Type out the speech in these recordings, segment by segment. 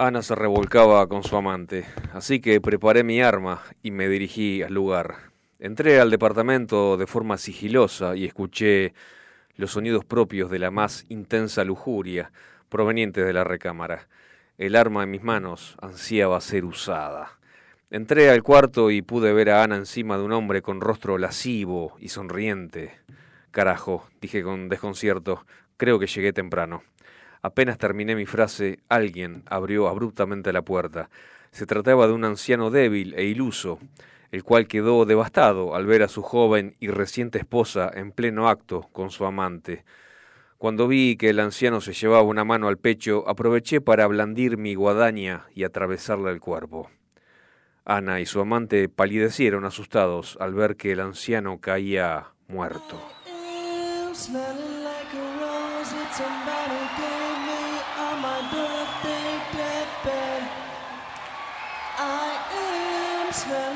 Ana se revolcaba con su amante, así que preparé mi arma y me dirigí al lugar. Entré al departamento de forma sigilosa y escuché los sonidos propios de la más intensa lujuria provenientes de la recámara. El arma en mis manos ansiaba ser usada. Entré al cuarto y pude ver a Ana encima de un hombre con rostro lascivo y sonriente. Carajo, dije con desconcierto, creo que llegué temprano. Apenas terminé mi frase, alguien abrió abruptamente la puerta. Se trataba de un anciano débil e iluso, el cual quedó devastado al ver a su joven y reciente esposa en pleno acto con su amante. Cuando vi que el anciano se llevaba una mano al pecho, aproveché para blandir mi guadaña y atravesarle el cuerpo. Ana y su amante palidecieron asustados al ver que el anciano caía muerto. Christmas.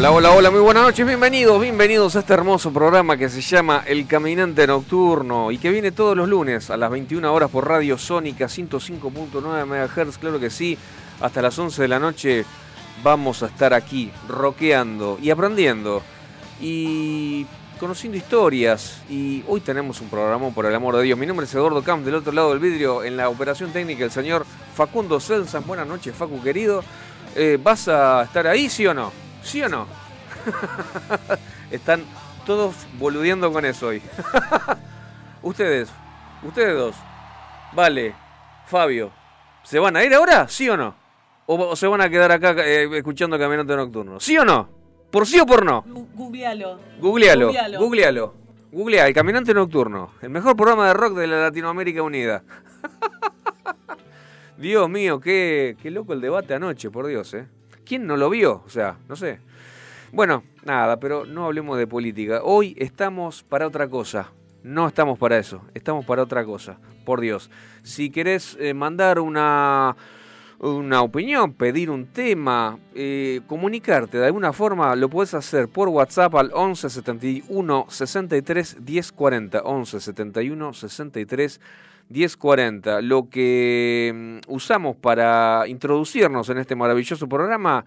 Hola, hola, hola, muy buenas noches, bienvenidos, bienvenidos a este hermoso programa que se llama El Caminante Nocturno y que viene todos los lunes a las 21 horas por Radio Sónica 105.9 MHz, claro que sí, hasta las 11 de la noche vamos a estar aquí rockeando y aprendiendo y conociendo historias y hoy tenemos un programa por el amor de Dios. Mi nombre es Eduardo Camp, del otro lado del vidrio en la operación técnica el señor Facundo Celsan. Buenas noches, Facu querido. Eh, ¿Vas a estar ahí, sí o no? ¿Sí o no? Están todos boludeando con eso hoy. ustedes, ustedes dos, Vale, Fabio, ¿se van a ir ahora? ¿Sí o no? ¿O, se van a quedar acá eh, escuchando Caminante Nocturno? ¿Sí o no? ¿Por sí o por no? Googlealo. Googlealo. Googlealo. Googlea, El Caminante Nocturno. El mejor programa de rock de la Latinoamérica Unida. Dios mío, qué, qué loco el debate anoche, por Dios, ¿eh? ¿Quién no lo vio? O sea, no sé. Bueno, nada, pero no hablemos de política. Hoy estamos para otra cosa. No estamos para eso, estamos para otra cosa. Por Dios. Si querés eh, mandar una, una opinión, pedir un tema, eh, comunicarte de alguna forma, lo puedes hacer por WhatsApp al 11 71 63 10 40. 11 71 63 1040. Lo que mm, usamos para introducirnos en este maravilloso programa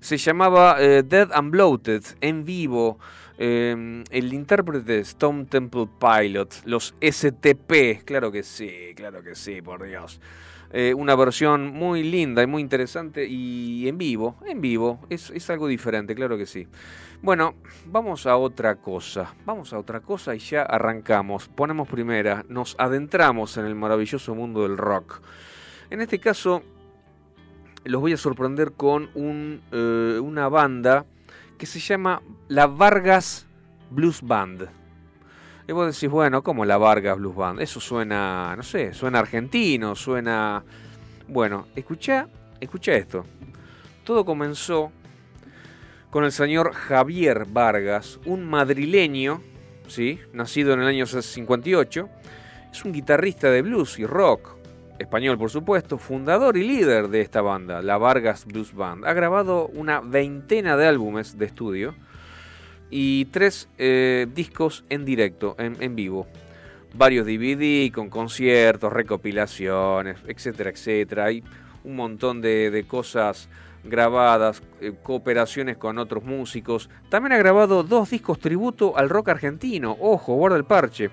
se llamaba eh, Dead and Bloated, en vivo. Em, el intérprete de Stone Temple Pilot, los STP, claro que sí, claro que sí, por Dios. Eh, una versión muy linda y muy interesante y en vivo, en vivo, es, es algo diferente, claro que sí. Bueno, vamos a otra cosa, vamos a otra cosa y ya arrancamos, ponemos primera, nos adentramos en el maravilloso mundo del rock. En este caso, los voy a sorprender con un, eh, una banda que se llama La Vargas Blues Band. Y vos decís, bueno, ¿cómo La Vargas Blues Band? Eso suena, no sé, suena argentino, suena... Bueno, escucha, escucha esto. Todo comenzó con el señor Javier Vargas, un madrileño, ¿sí? nacido en el año 58. Es un guitarrista de blues y rock, español por supuesto, fundador y líder de esta banda, la Vargas Blues Band. Ha grabado una veintena de álbumes de estudio y tres eh, discos en directo, en, vivo. Varios DVD con conciertos, recopilaciones, etcétera, etcétera. Hay un montón de, de cosas grabadas, eh, cooperaciones con otros músicos. También ha grabado dos discos tributo al rock argentino, ojo, guarda el parche.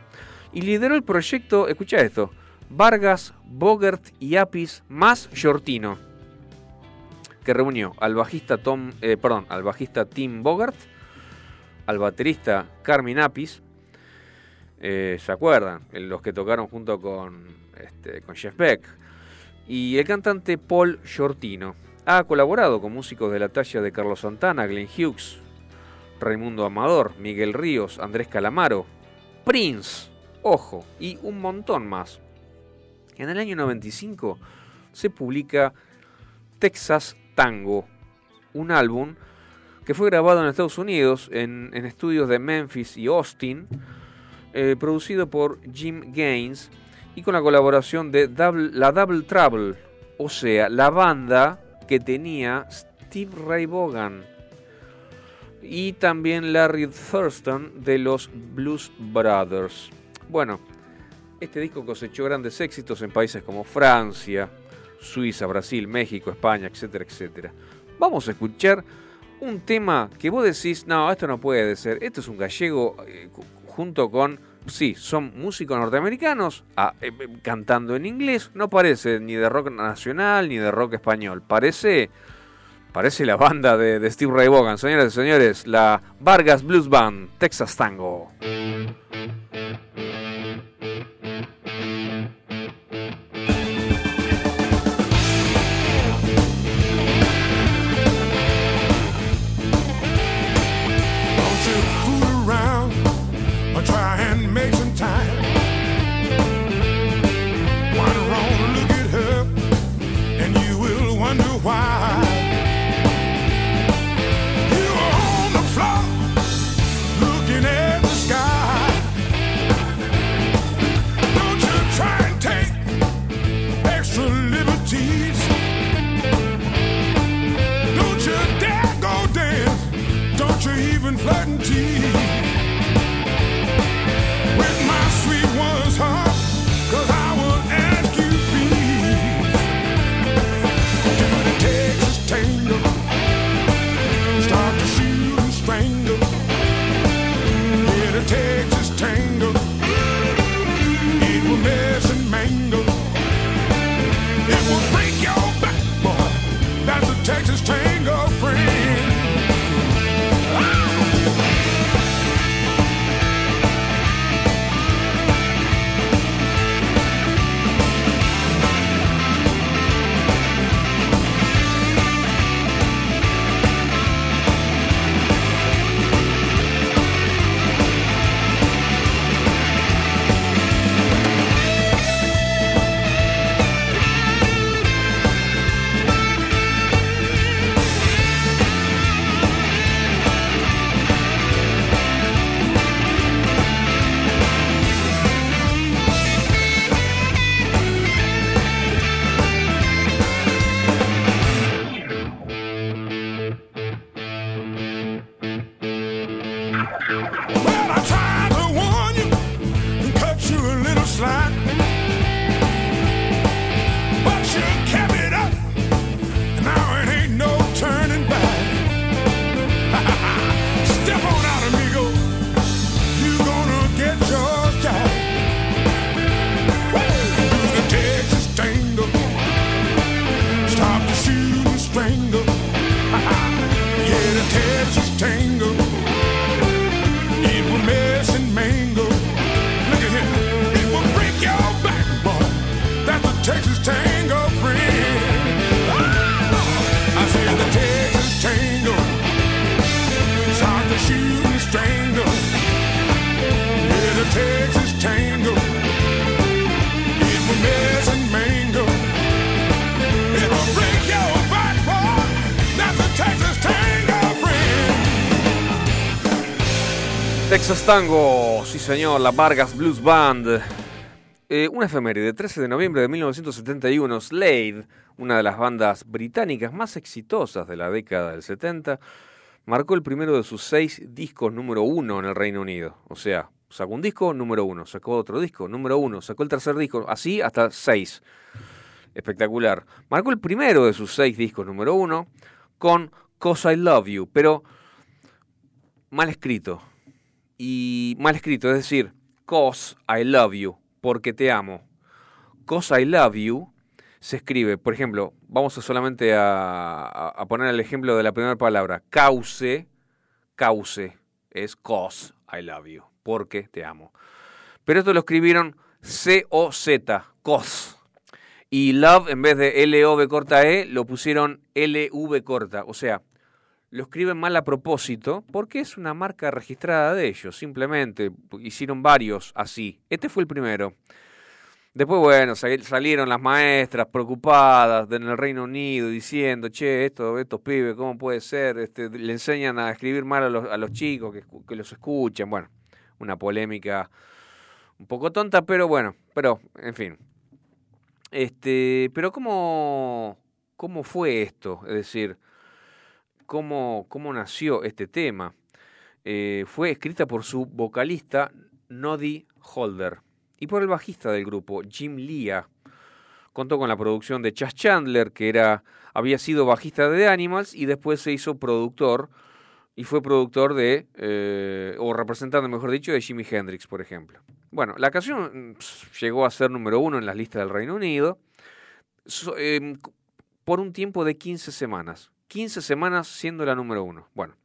Y lideró el proyecto, escucha esto, Vargas, Bogert y Apis más Shortino, que reunió al bajista, Tom, eh, perdón, al bajista Tim Bogert, al baterista Carmen Apis, eh, ¿se acuerdan? Los que tocaron junto con, este, con Jeff Beck, y el cantante Paul Shortino. Ha colaborado con músicos de la talla de Carlos Santana, Glenn Hughes, Raimundo Amador, Miguel Ríos, Andrés Calamaro, Prince, ojo, y un montón más. En el año 95 se publica Texas Tango, un álbum que fue grabado en Estados Unidos en, estudios de Memphis y Austin, eh, producido por Jim Gaines y con la colaboración de la Double Trouble, o sea, la banda que tenía Steve Ray Vaughan y también Larry Thurston de los Blues Brothers. Bueno, este disco cosechó grandes éxitos en países como Francia, Suiza, Brasil, México, España, etcétera, etcétera. Vamos a escuchar un tema que vos decís, no, esto no puede ser, esto es un gallego eh, junto con sí, son músicos norteamericanos ah, eh, eh, cantando en inglés. No parece ni de rock nacional ni de rock español. Parece, parece la banda de, Steve Ray Vaughan. Señoras y señores, la Vargas Blues Band, Texas Tango. take Texas Tango, sí señor, la Vargas Blues Band. Eh, una efeméride, 13 de noviembre de 1971, Slade, una de las bandas británicas más exitosas de la década del 70, marcó el primero de sus seis discos número uno en el Reino Unido. O sea, sacó un disco número uno, sacó otro disco número uno, sacó el tercer disco, así hasta seis. Espectacular. Marcó el primero de sus seis discos número uno con Cause I Love You, pero mal escrito y mal escrito, es decir, cause I love you, porque te amo. Cause I love you se escribe, por ejemplo, vamos a solamente a, poner el ejemplo de la primera palabra, cause, cause, es cause I love you, porque te amo. Pero esto lo escribieron C-O-Z, cause. Y love, en vez de L-O-V corta E, lo pusieron L-V corta. O sea, lo escriben mal a propósito porque es una marca registrada de ellos, simplemente hicieron varios así. Este fue el primero. Después, bueno, salieron las maestras preocupadas en el Reino Unido diciendo, che, esto, estos pibes, ¿cómo puede ser? Este, le enseñan a escribir mal a los, a los chicos que, que los escuchan. Bueno, una polémica un poco tonta, pero bueno, pero, en fin. Este, pero ¿cómo, cómo fue esto? Es decir, cómo, cómo nació este tema. Eh, fue escrita por su vocalista Noddy Holder y por el bajista del grupo Jim Lea. Contó con la producción de Chas Chandler, que era, había sido bajista de The Animals y después se hizo productor y fue productor de, eh, o representante, mejor dicho, de Jimi Hendrix, por ejemplo. Bueno, la canción llegó a ser número uno en las listas del Reino Unido em, por un tiempo de 15 semanas. 15 semanas siendo la número uno. Bueno,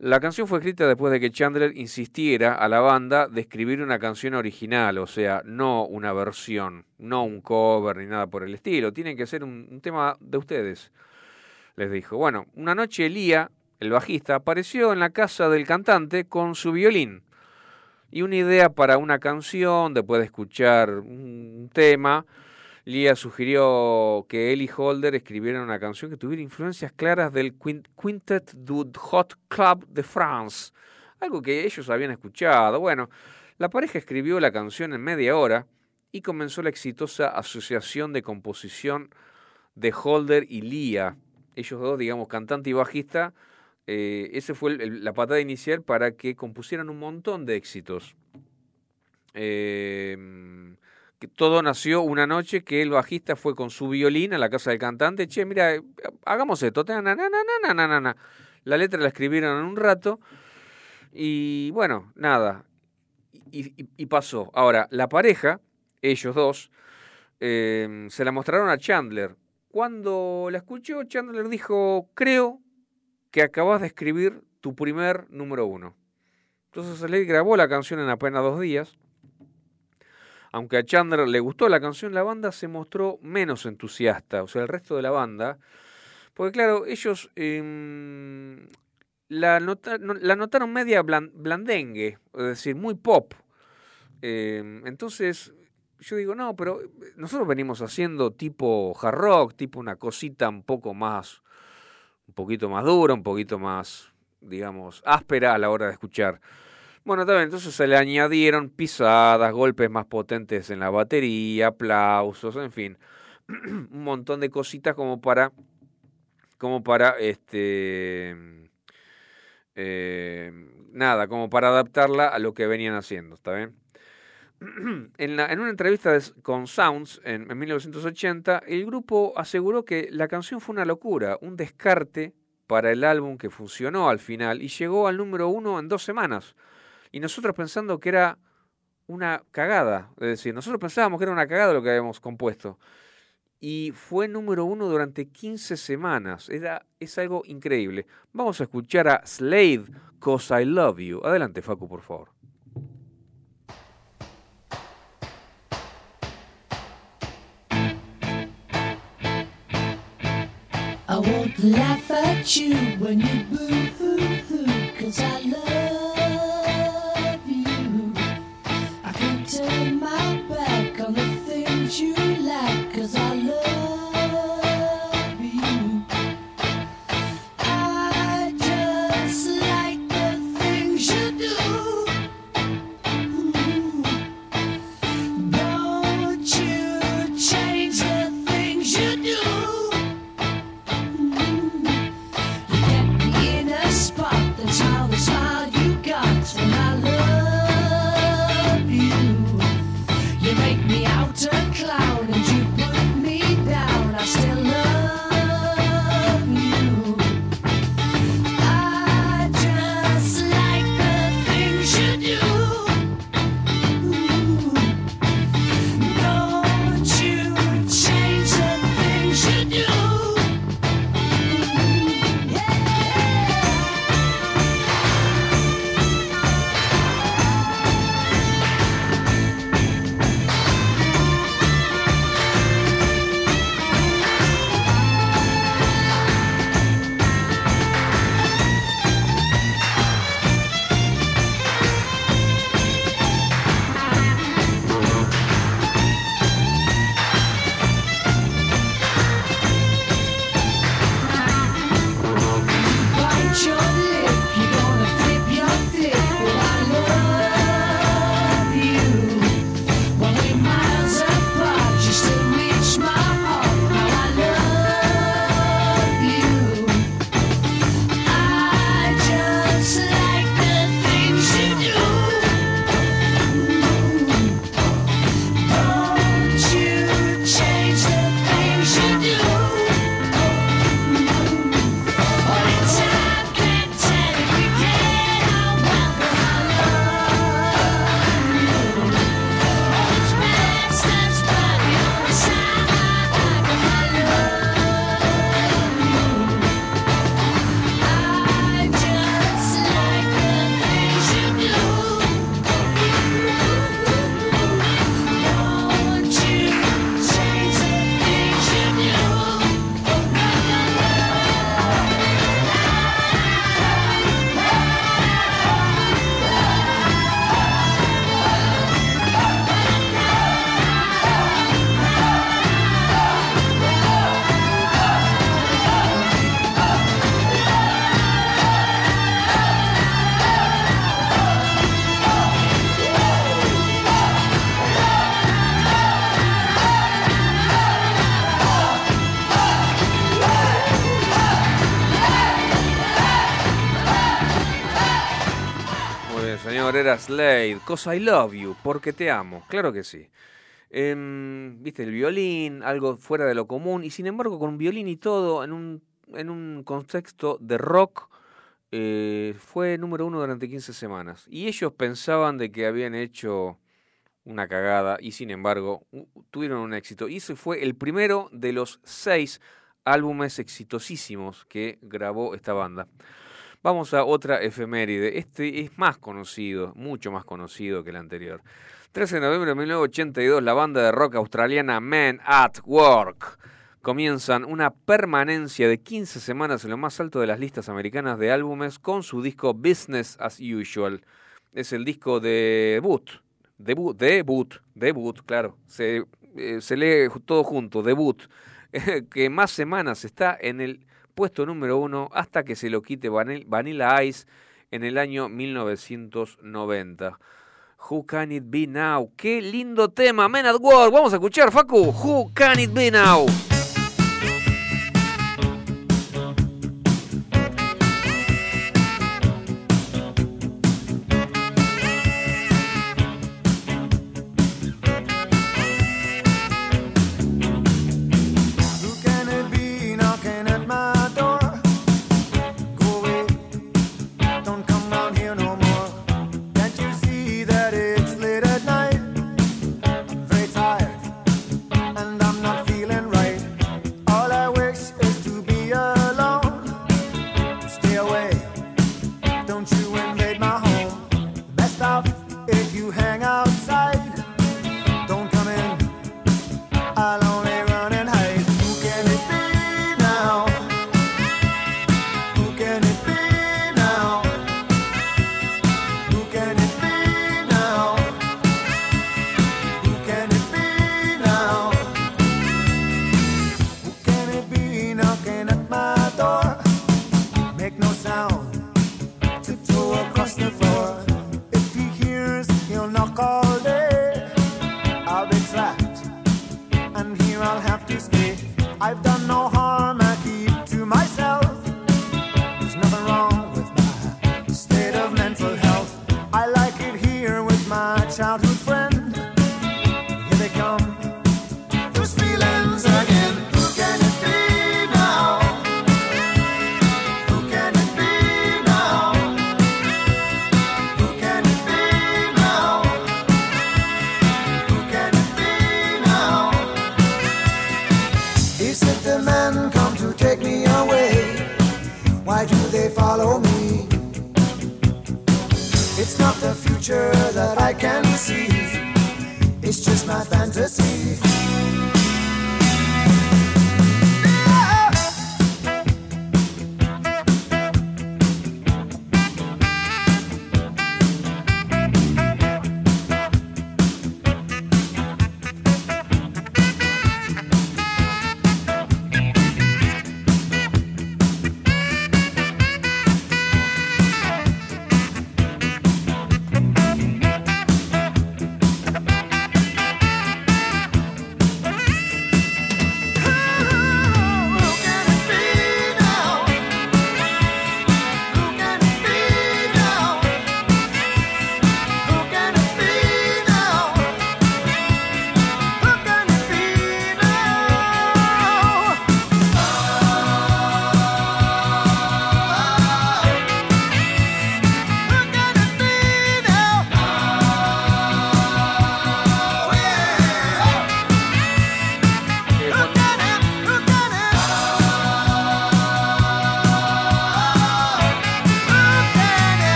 la canción fue escrita después de que Chandler insistiera a la banda de escribir una canción original, o sea, no una versión, no un cover ni nada por el estilo. Tiene que ser un, tema de ustedes, les dijo. Bueno, una noche Elía, el bajista, apareció en la casa del cantante con su violín y una idea para una canción, después de escuchar un tema Lía sugirió que él y Holder escribieran una canción que tuviera influencias claras del Quintet du Hot Club de France, algo que ellos habían escuchado. Bueno, la pareja escribió la canción en media hora y comenzó la exitosa asociación de composición de Holder y Lía. Ellos dos, digamos, cantante y bajista, eh, esa fue la patada inicial para que compusieran un montón de éxitos. Eh, todo nació una noche que el bajista fue con su violín a la casa del cantante, che, mira, eh, hagamos esto, la letra la escribieron en un rato y bueno, nada, y, pasó. Ahora, la pareja, ellos dos, em, se la mostraron a Chandler. Cuando la escuchó, Chandler dijo, creo que acabas de escribir tu primer número uno. Entonces él grabó la canción en apenas dos días aunque a Chandler le gustó la canción, la banda se mostró menos entusiasta, o sea, el resto de la banda, porque claro, ellos la, la, notaron media blandengue, es decir, muy pop. Em, entonces, yo digo, no, pero nosotros venimos haciendo tipo hard rock, tipo una cosita un poco más, un poquito más dura, un poquito más, digamos, áspera a la hora de escuchar. Bueno, también entonces se le añadieron pisadas, golpes más potentes en la batería, aplausos, en fin, un montón de cositas como para, como para, este, eh, nada, como para adaptarla a lo que venían haciendo, ¿está bien? En, la, en, una entrevista con Sounds en, en, 1980, el grupo aseguró que la canción fue una locura, un descarte para el álbum que funcionó al final y llegó al número uno en dos semanas. Y nosotros pensando que era una cagada, es decir, nosotros pensábamos que era una cagada lo que habíamos compuesto. Y fue número uno durante 15 semanas. Era, es algo increíble. Vamos a escuchar a Slade, Cause I Love You. Adelante, Facu, por favor. I won't laugh at you when you boo cause I love you like, cause I love Slade, Cause I Love You, porque te amo, claro que sí. Em, viste, el violín, algo fuera de lo común, y sin embargo con violín y todo, en un, en un contexto de rock, eh, fue número uno durante 15 semanas. Y ellos pensaban de que habían hecho una cagada y sin embargo tuvieron un éxito. Y ese fue el primero de los seis álbumes exitosísimos que grabó esta banda. Vamos a otra efeméride. Este es más conocido, mucho más conocido que el anterior. 13 de noviembre de 1982, la banda de rock australiana Men at Work comienzan una permanencia de 15 semanas en lo más alto de las listas americanas de álbumes con su disco Business as Usual. Es el disco de debut, debut, debut, debut, claro, se, eh, se lee todo junto, debut, que más semanas está en el puesto número uno hasta que se lo quite Vanilla Ice en el año 1990. Who Can It Be Now? Qué lindo tema, Men at Work. Vamos a escuchar, Facu. Who Can It Be Now?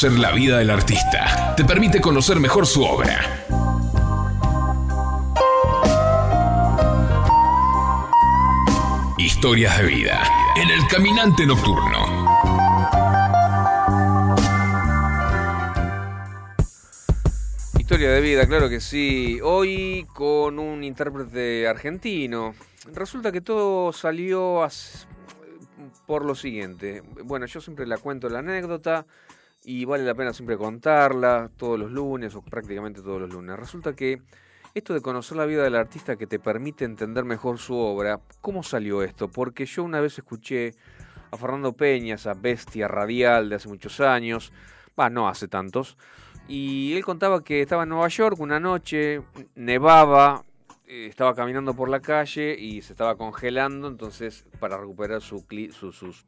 Conocer la vida del artista te permite conocer mejor su obra. Historias de vida en el caminante nocturno. Historia de vida, claro que sí. Hoy con un intérprete argentino. Resulta que todo salió por lo siguiente. Bueno, yo siempre la cuento la anécdota y vale la pena siempre contarla todos los lunes o prácticamente todos los lunes. Resulta que esto de conocer la vida del artista que te permite entender mejor su obra, ¿cómo salió esto? Porque yo una vez escuché a Fernando Peña, esa bestia radial de hace muchos años, va, no hace tantos, y él contaba que estaba en Nueva York una noche, nevaba, estaba caminando por la calle y se estaba congelando, entonces para recuperar su,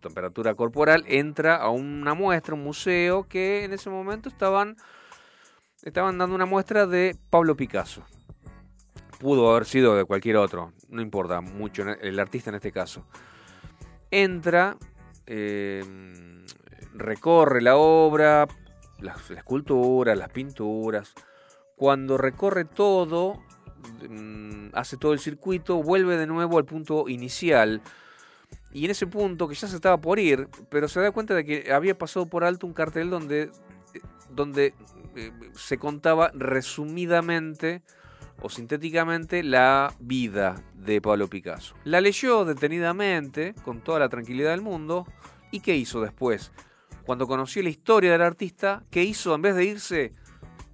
temperatura corporal entra a una muestra, un museo que en ese momento estaban, estaban dando una muestra de Pablo Picasso. Pudo haber sido de cualquier otro, no importa mucho el artista en este caso. Entra, eh, recorre la obra, las, esculturas, las pinturas. Cuando recorre todo, hace todo el circuito, vuelve de nuevo al punto inicial. Y en ese punto, que ya se estaba por ir, pero se da cuenta de que había pasado por alto un cartel donde, donde eh, se contaba resumidamente o sintéticamente la vida de Pablo Picasso. La leyó detenidamente, con toda la tranquilidad del mundo, y ¿qué hizo después? cuando conoció la historia del artista, ¿qué hizo? En vez de irse,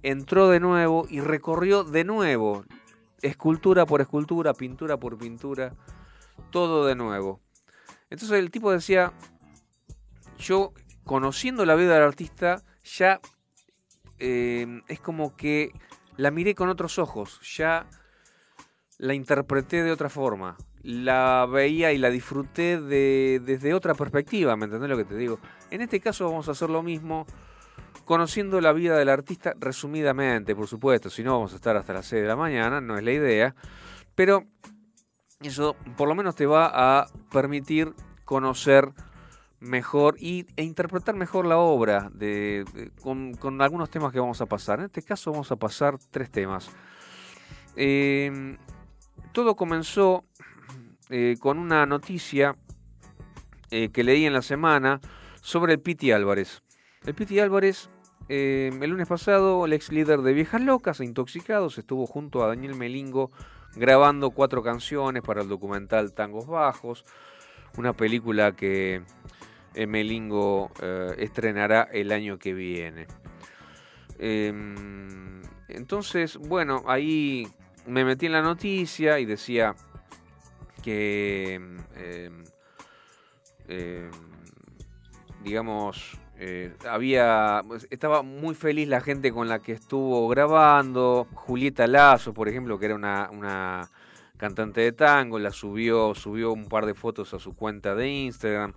entró de nuevo y recorrió de nuevo, escultura por escultura, pintura por pintura, todo de nuevo. Entonces el tipo decía, yo conociendo la vida del artista, ya eh, es como que la miré con otros ojos, ya la interpreté de otra forma la veía y la disfruté de, desde otra perspectiva, ¿me entendés lo que te digo? En este caso vamos a hacer lo mismo, conociendo la vida del artista resumidamente, por supuesto, si no vamos a estar hasta las 6 de la mañana, no es la idea, pero eso por lo menos te va a permitir conocer mejor y, e interpretar mejor la obra de, con, algunos temas que vamos a pasar. En este caso vamos a pasar tres temas. Eh, todo comenzó eh, con una noticia eh, que leí en la semana sobre el Piti Álvarez. El Piti Álvarez, eh, el lunes pasado, el ex líder de Viejas Locas e Intoxicados, estuvo junto a Daniel Melingo grabando cuatro canciones para el documental Tangos Bajos, una película que Melingo estrenará el año que viene. Em, entonces, bueno, ahí me metí en la noticia y decía que, em, em, digamos, eh, había, pues, estaba muy feliz la gente con la que estuvo grabando. Julieta Lazo, por ejemplo, que era una, cantante de tango, la subió, subió un par de fotos a su cuenta de Instagram.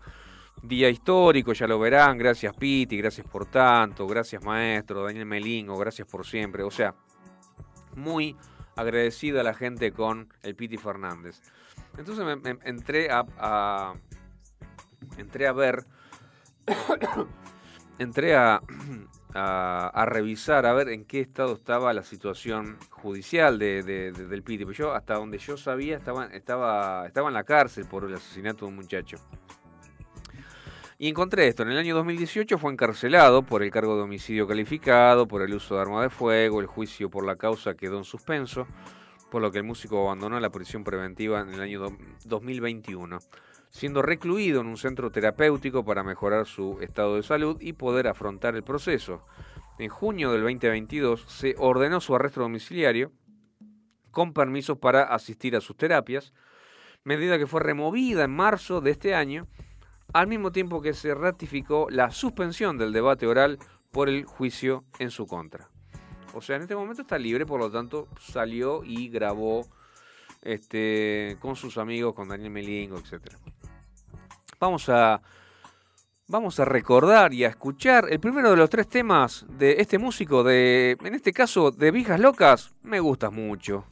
Día histórico, ya lo verán. Gracias Piti, gracias por tanto, gracias maestro, Daniel Melingo, gracias por siempre. O sea, muy agradecida la gente con el Piti Fernández. Entonces entré a, entré a ver, entré a, a, revisar, a ver en qué estado estaba la situación judicial de, del Piti. Pues yo, hasta donde yo sabía, estaba, estaba, estaba en la cárcel por el asesinato de un muchacho. Y encontré esto, en el año 2018 fue encarcelado por el cargo de homicidio calificado, por el uso de arma de fuego, el juicio por la causa quedó en suspenso por lo que el músico abandonó la prisión preventiva en el año 2021, siendo recluido en un centro terapéutico para mejorar su estado de salud y poder afrontar el proceso. En junio del 2022 se ordenó su arresto domiciliario con permisos para asistir a sus terapias, medida que fue removida en marzo de este año, al mismo tiempo que se ratificó la suspensión del debate oral por el juicio en su contra. O sea, en este momento está libre, por lo tanto salió y grabó este, con sus amigos, con Daniel Melingo, etc. Vamos a, vamos a recordar y a escuchar el primero de los tres temas de este músico, de, en este caso de Vijas Locas. Me gustas mucho.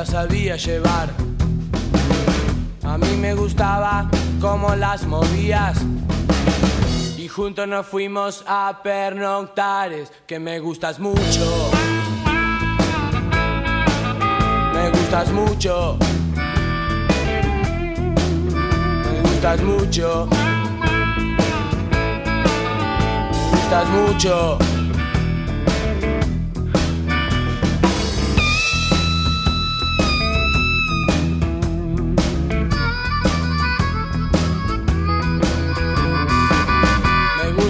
Las sabía llevar. A mí me gustaba cómo las movías. Y juntos nos fuimos a pernoctares, que me gustas mucho. Me gustas mucho. Me gustas mucho. Me gustas mucho.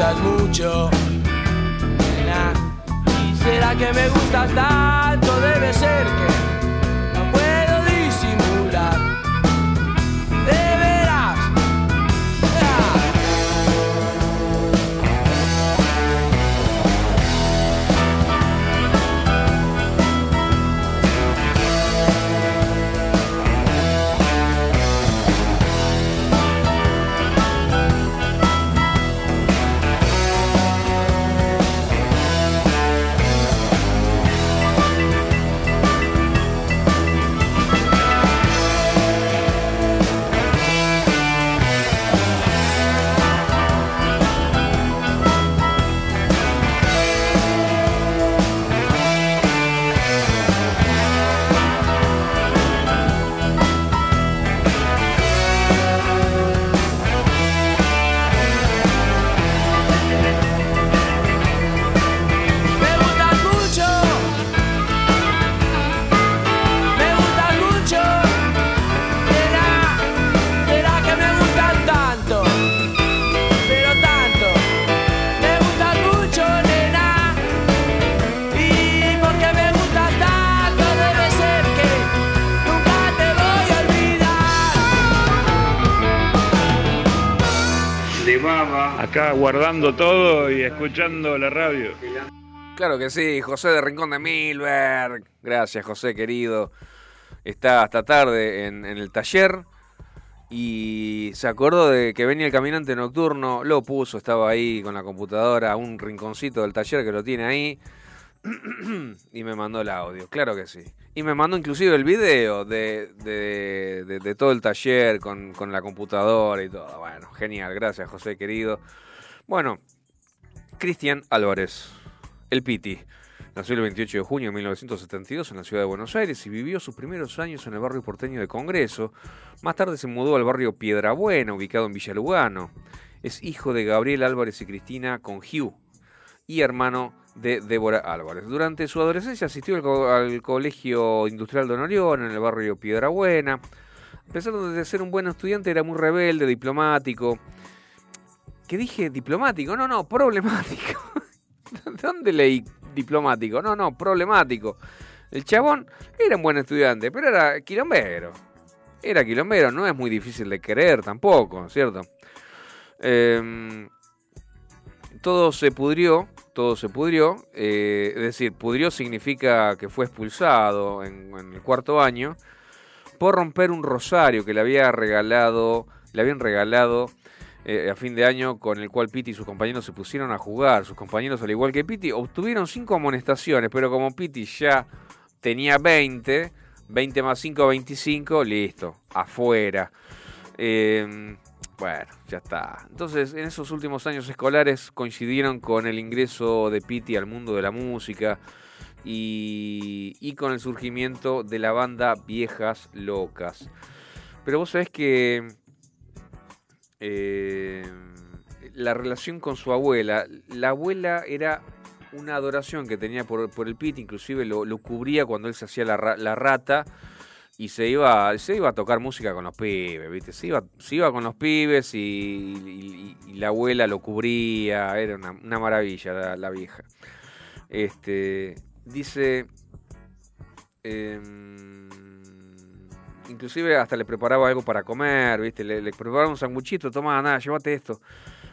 Gustas mucho, nena. ¿Y será que me gustas tanto? Debe ser que guardando todo y escuchando la radio. Claro que sí, José de Rincón de Milberg. Gracias, José querido. Está hasta tarde en, el taller y se acordó de que venía el caminante nocturno, lo puso, estaba ahí con la computadora, un rinconcito del taller que lo tiene ahí y me mandó el audio, claro que sí. Y me mandó inclusive el video de, de, todo el taller con, con, la computadora y todo. Bueno, genial, gracias José querido. Bueno, Cristian Álvarez, el Piti. Nació el 28 de junio de 1972 en la ciudad de Buenos Aires y vivió sus primeros años en el barrio porteño de Congreso. Más tarde se mudó al barrio Piedrabuena, ubicado en Villa Lugano. Es hijo de Gabriel Álvarez y Cristina Congiu y hermano de Débora Álvarez. Durante su adolescencia asistió al, Colegio Industrial de Honorión en el barrio Piedrabuena. A pesar de ser un buen estudiante, era muy rebelde, diplomático. ¿Qué dije diplomático? No, no, problemático. ¿De dónde leí diplomático? No, no, problemático. El chabón era un buen estudiante, pero era quilombero. Era quilombero, no es muy difícil de querer tampoco, ¿cierto? Em, todo se pudrió todo se pudrió. Eh, es decir, pudrió significa que fue expulsado en, el cuarto año por romper un rosario que le había regalado, le habían regalado eh, a fin de año con el cual Piti y sus compañeros se pusieron a jugar. Sus compañeros, al igual que Piti, obtuvieron cinco amonestaciones, pero como Piti ya tenía 20, 20 más 5, 25, listo, afuera. Eh, bueno, ya está. Entonces, en esos últimos años escolares coincidieron con el ingreso de Pitti al mundo de la música y, con el surgimiento de la banda Viejas Locas. Pero vos sabés que eh, la relación con su abuela, la abuela era una adoración que tenía por, el Pitti, inclusive lo, cubría cuando él se hacía la, la rata y se iba, se iba a tocar música con los pibes, ¿viste? Se iba, se iba con los pibes y, la abuela lo cubría, era una, maravilla la, vieja. Este, dice, em, inclusive hasta le preparaba algo para comer, ¿viste? Le, preparaba un sanguchito, toma, nada, llévate esto.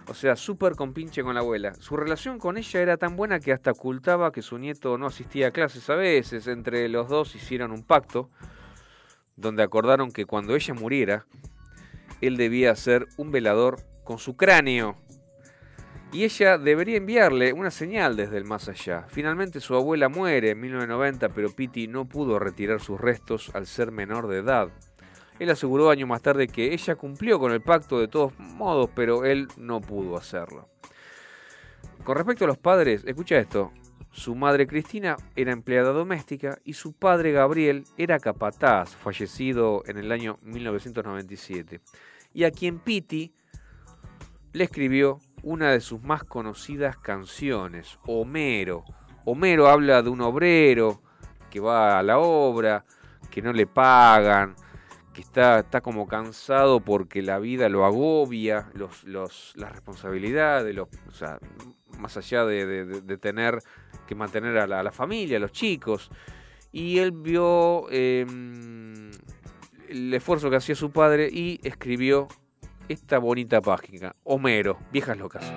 O sea, súper compinche con la abuela. Su relación con ella era tan buena que hasta ocultaba que su nieto no asistía a clases a veces. Entre los dos hicieron un pacto donde acordaron que cuando ella muriera, él debía ser un velador con su cráneo y ella debería enviarle una señal desde el más allá. Finalmente su abuela muere en 1990, pero Pitti no pudo retirar sus restos al ser menor de edad. Él aseguró años más tarde que ella cumplió con el pacto de todos modos, pero él no pudo hacerlo. Con respecto a los padres, escucha esto. Su madre Cristina era empleada doméstica y su padre Gabriel era capataz, fallecido en el año 1997, y a quien Pitti le escribió una de sus más conocidas canciones, Homero. Homero habla de un obrero que va a la obra, que no le pagan, que está, está como cansado porque la vida lo agobia, los, los, las responsabilidades, los, o sea, más allá de, tener que mantener a la, familia, a los chicos. Y él vio em, el esfuerzo que hacía su padre y escribió esta bonita página. Homero, viejas locas.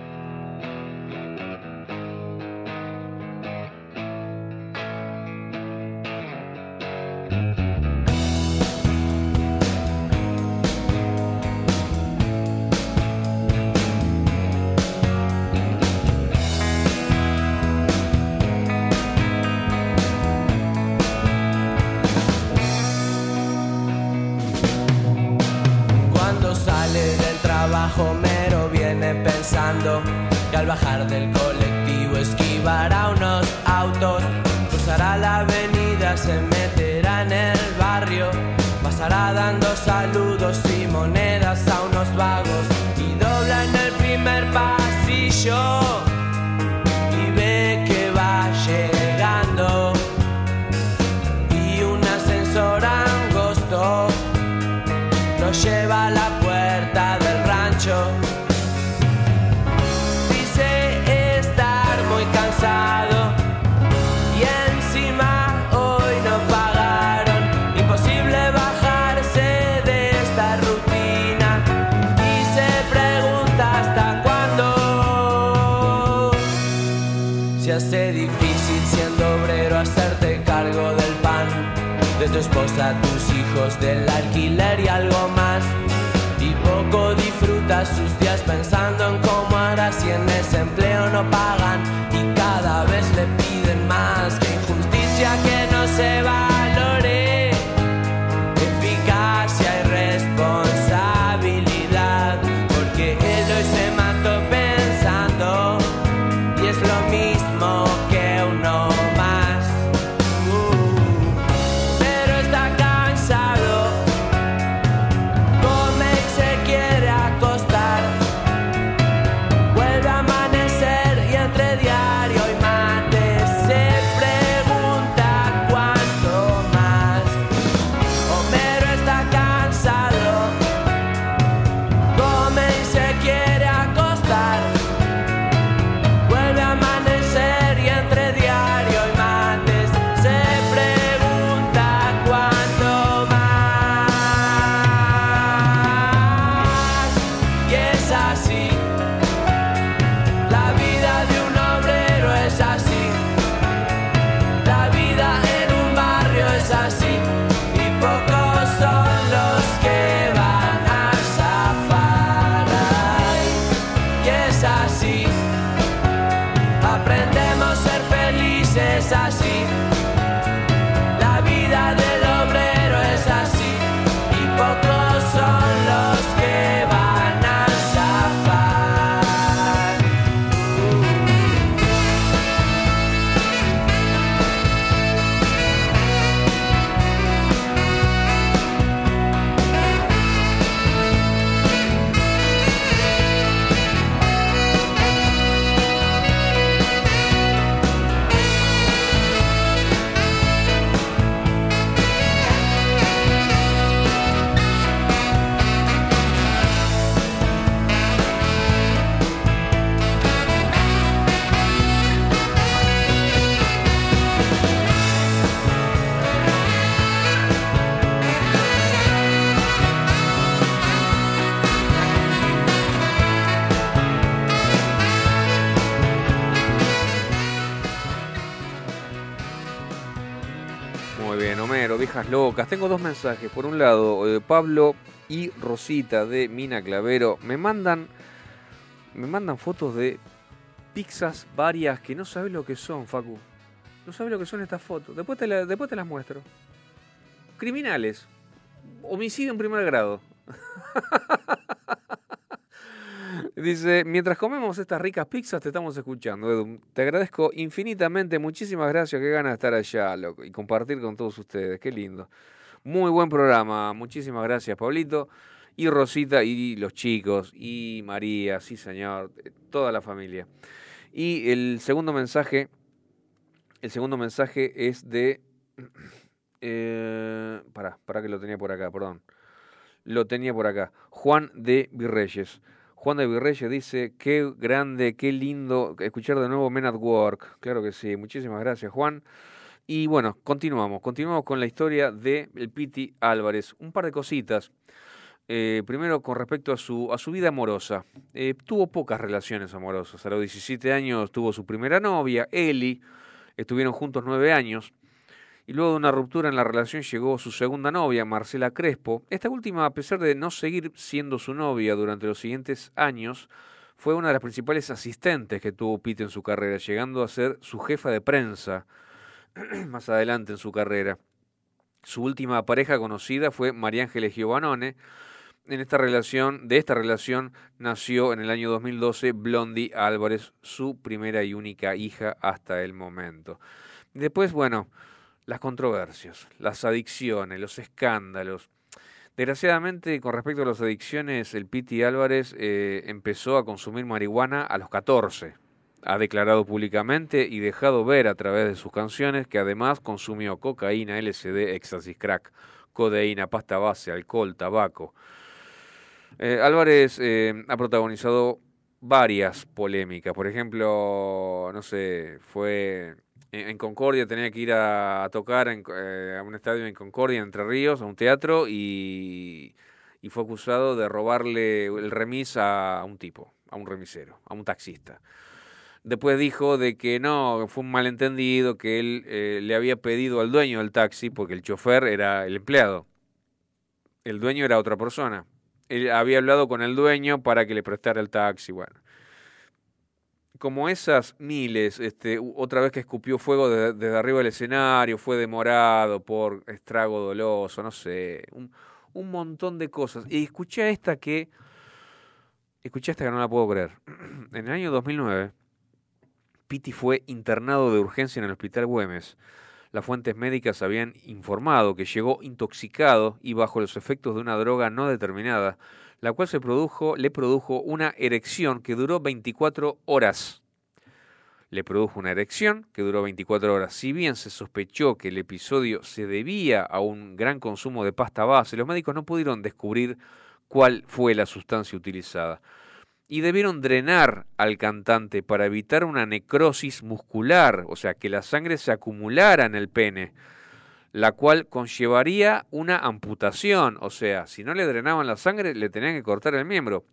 Esposa, tus hijos, del alquiler y algo más. Y poco disfrutas sus días pensando en cómo harás si en ese empleo no pagan y cada vez le piden más. Que injusticia que no se valore. Pablo y Rosita de Mina Clavero me mandan me mandan fotos de pizzas varias que no sabes lo que son, Facu. No sabes lo que son estas fotos. Después te, después te las muestro. Criminales. Homicidio en primer grado. Dice, mientras comemos estas ricas pizzas te estamos escuchando, Edu. Te agradezco infinitamente, muchísimas gracias, qué ganas de estar allá loco, y compartir con todos ustedes, qué lindo. Muy buen programa, muchísimas gracias, Pablito, y Rosita, y los chicos, y María, sí señor, toda la familia. Y el segundo mensaje, el segundo mensaje es de... Eh, para que lo tenía por acá, perdón. Lo tenía por acá. Juan de Virreyes. Juan de Virreyes dice, qué grande, qué lindo escuchar de nuevo Men at Work. Claro que sí, muchísimas gracias Juan. Y bueno, continuamos, continuamos con la historia de el Piti Álvarez. Un par de cositas. Eh, primero con respecto a su, a su vida amorosa. Eh, tuvo pocas relaciones amorosas. A los 17 años tuvo su primera novia, Eli. Estuvieron juntos nueve años y luego de una ruptura en la relación llegó su segunda novia, Marcela Crespo. Esta última, a pesar de no seguir siendo su novia durante los siguientes años, fue una de las principales asistentes que tuvo Pete en su carrera, llegando a ser su jefa de prensa más adelante en su carrera. Su última pareja conocida fue María Ángeles Giovannone. En esta relación, de esta relación nació en el año 2012 Blondie Álvarez, su primera y única hija hasta el momento. Después, bueno, las controversias, las adicciones, los escándalos. Desgraciadamente, con respecto a las adicciones, el Piti Álvarez eh, empezó a consumir marihuana a los 14. Ha declarado públicamente y dejado ver a través de sus canciones que además consumió cocaína, LSD, éxtasis, crack, codeína, pasta base, alcohol, tabaco. Eh, Álvarez eh, ha protagonizado varias polémicas. Por ejemplo, no sé, fue en, Concordia, tenía que ir a, tocar en, eh, a un estadio en Concordia, Entre Ríos, a un teatro, y, fue acusado de robarle el remis a, un tipo, a un remisero, a un taxista. Después dijo de que no, fue un malentendido, que él eh, le había pedido al dueño del taxi, porque el chofer era el empleado. El dueño era otra persona. Él había hablado con el dueño para que le prestara el taxi, bueno como esas miles, este, otra vez que escupió fuego desde arriba del escenario, fue demorado por estrago doloso, no sé, un, un montón de cosas. Y escuché esta que, escuché esta que no la puedo creer. En el año 2009, Pitti fue internado de urgencia en el hospital Güemes. Las fuentes médicas habían informado que llegó intoxicado y bajo los efectos de una droga no determinada, la cual se produjo, le produjo una erección que duró 24 horas. Le produjo una erección que duró 24 horas. Si bien se sospechó que el episodio se debía a un gran consumo de pasta base, los médicos no pudieron descubrir cuál fue la sustancia utilizada. Y debieron drenar al cantante para evitar una necrosis muscular, o sea, que la sangre se acumulara en el pene la cual conllevaría una amputación, o sea, si no le drenaban la sangre, le tenían que cortar el miembro.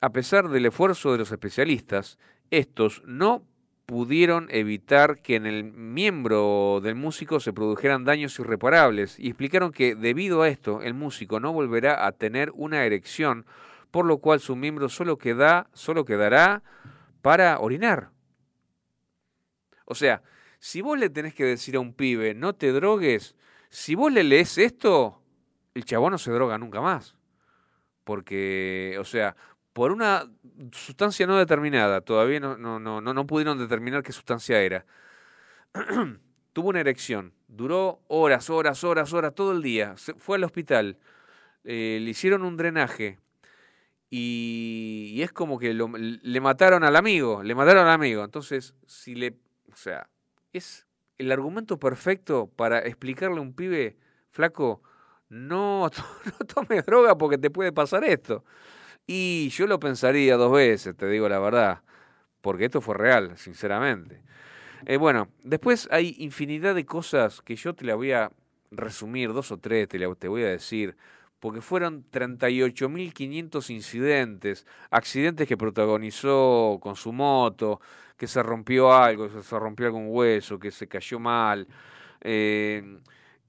A pesar del esfuerzo de los especialistas, estos no pudieron evitar que en el miembro del músico se produjeran daños irreparables y explicaron que debido a esto el músico no volverá a tener una erección, por lo cual su miembro solo, queda, solo quedará para orinar. O sea, si vos le tenés que decir a un pibe, no te drogues, si vos le lees esto, el chabón no se droga nunca más. Porque, o sea, por una sustancia no determinada, todavía no, no, no, no, pudieron determinar qué sustancia era. Tuvo una erección, duró horas, horas, horas, horas, todo el día. Se fue al hospital, eh, le hicieron un drenaje y, es como que lo, le mataron al amigo, le mataron al amigo. Entonces, si le, o sea, es el argumento perfecto para explicarle a un pibe flaco, no, no tomes droga porque te puede pasar esto. Y yo lo pensaría dos veces, te digo la verdad, porque esto fue real, sinceramente. Eh, bueno, después hay infinidad de cosas que yo te la voy a resumir, dos o tres te, te voy a decir, porque fueron 38.500 incidentes, accidentes que protagonizó con su moto, que se rompió algo, que se rompió algún hueso, que se cayó mal. Eh,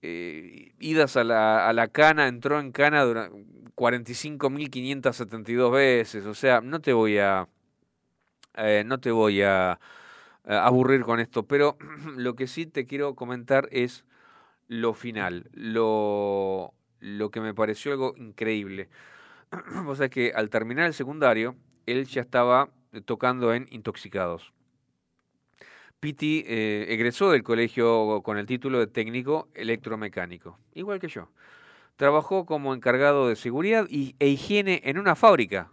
eh, idas a la, a la cana, entró en cana durante 45.572 veces, o sea, no te voy a, eh, no te voy a, aburrir con esto, pero lo que sí te quiero comentar es lo final, lo, lo que me pareció algo increíble. o sea que al terminar el secundario, él ya estaba tocando en Intoxicados. Piti eh, egresó del colegio con el título de técnico electromecánico, igual que yo. Trabajó como encargado de seguridad y, e higiene en una fábrica.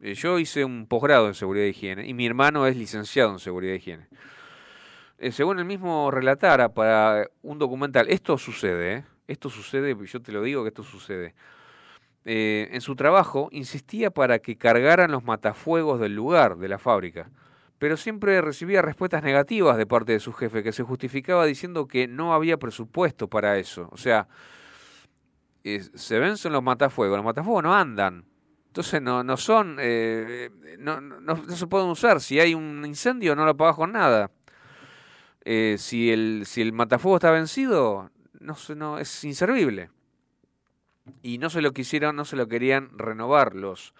Eh, yo hice un posgrado en seguridad e higiene y mi hermano es licenciado en seguridad e higiene. Eh, según el mismo relatara para un documental, esto sucede, esto sucede, yo te lo digo que esto sucede. en su trabajo insistía para que cargaran los matafuegos del lugar, de la fábrica pero siempre recibía respuestas negativas de parte de su jefe, que se justificaba diciendo que no había presupuesto para eso. O sea, se vencen los matafuegos, los matafuegos no andan. Entonces no, no son, eh, no, no, se pueden usar. Si hay un incendio no lo apagas con nada. Eh, si, el, si el matafuego está vencido, no, no, es inservible. Y no se lo quisieron, no se lo querían renovar los,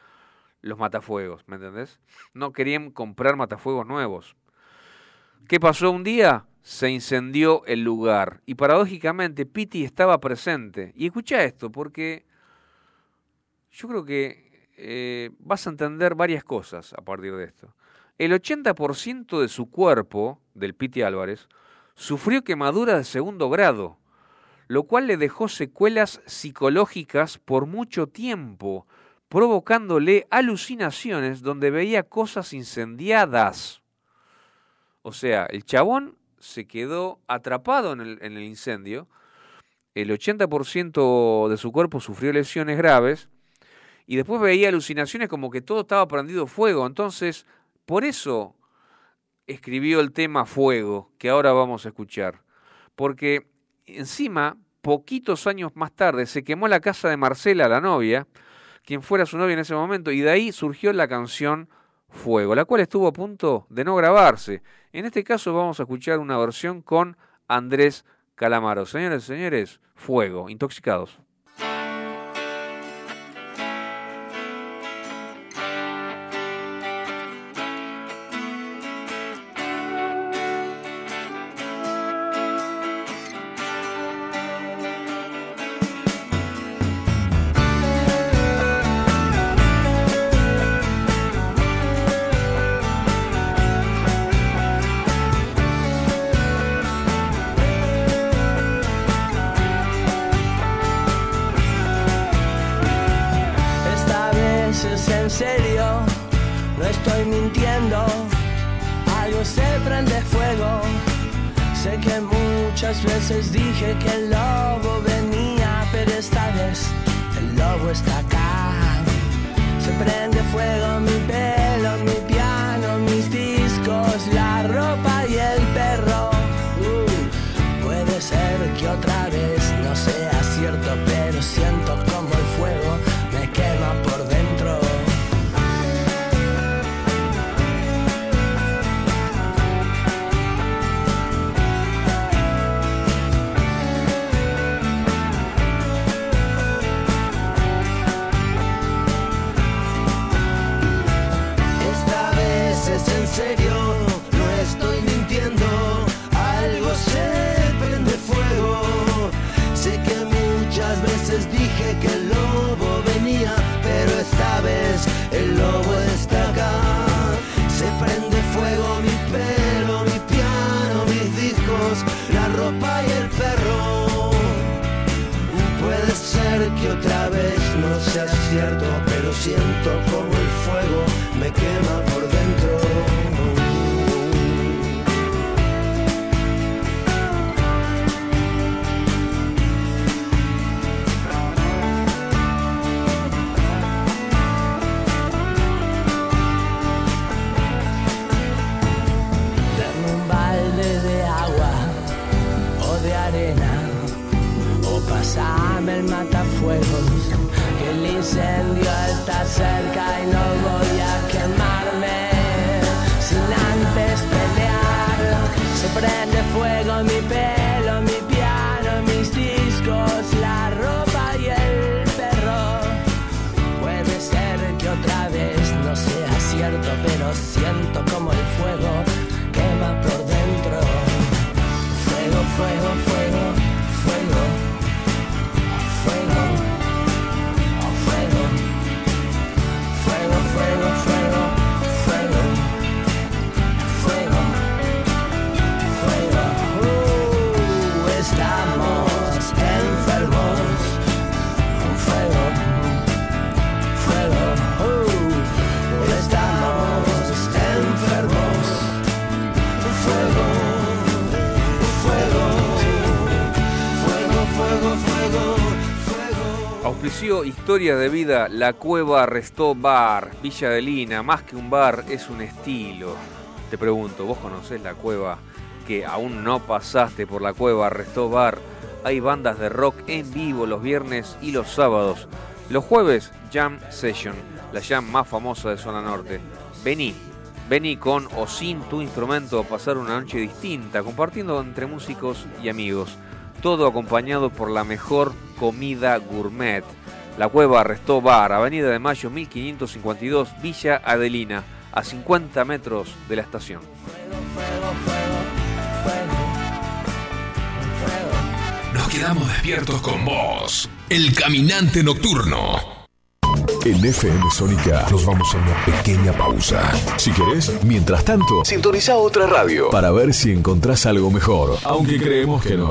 los matafuegos, ¿me entendés? No querían comprar matafuegos nuevos. ¿Qué pasó un día? Se incendió el lugar y paradójicamente Piti estaba presente. Y escucha esto, porque yo creo que eh, vas a entender varias cosas a partir de esto. El 80% de su cuerpo, del Piti Álvarez, sufrió quemadura de segundo grado, lo cual le dejó secuelas psicológicas por mucho tiempo provocándole alucinaciones donde veía cosas incendiadas. O sea, el chabón se quedó atrapado en el, en el incendio, el 80% de su cuerpo sufrió lesiones graves y después veía alucinaciones como que todo estaba prendido fuego. Entonces, por eso escribió el tema Fuego, que ahora vamos a escuchar. Porque encima, poquitos años más tarde, se quemó la casa de Marcela, la novia, quien fuera su novia en ese momento, y de ahí surgió la canción Fuego, la cual estuvo a punto de no grabarse. En este caso vamos a escuchar una versión con Andrés Calamaro. Señores y señores, Fuego, intoxicados. Prende fuego Auspició Historia de Vida La Cueva Restó Bar, Villa de Lina. Más que un bar, es un estilo. Te pregunto, ¿vos conocés la cueva que aún no pasaste por la cueva Restó Bar? Hay bandas de rock en vivo los viernes y los sábados. Los jueves, Jam Session, la jam más famosa de Zona Norte. Vení, vení con o sin tu instrumento a pasar una noche distinta, compartiendo entre músicos y amigos. Todo acompañado por la mejor comida gourmet. La Cueva Restó Bar, Avenida de Mayo 1552, Villa Adelina, a 50 metros de la estación. Nos quedamos despiertos con vos. El caminante nocturno. En FM Sónica nos vamos a una pequeña pausa. Si querés, mientras tanto, sintoniza otra radio para ver si encontrás algo mejor. Aunque creemos que no.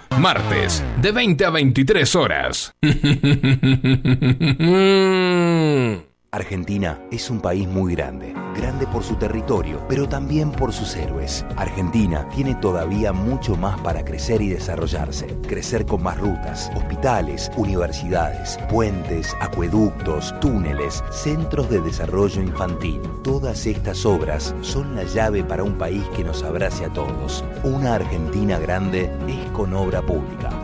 martes, de 20 a 23 horas. Argentina es un país muy grande, grande por su territorio, pero también por sus héroes. Argentina tiene todavía mucho más para crecer y desarrollarse. Crecer con más rutas, hospitales, universidades, puentes, acueductos, túneles, centros de desarrollo infantil. Todas estas obras son la llave para un país que nos abrace a todos. Una Argentina grande es con obra pública.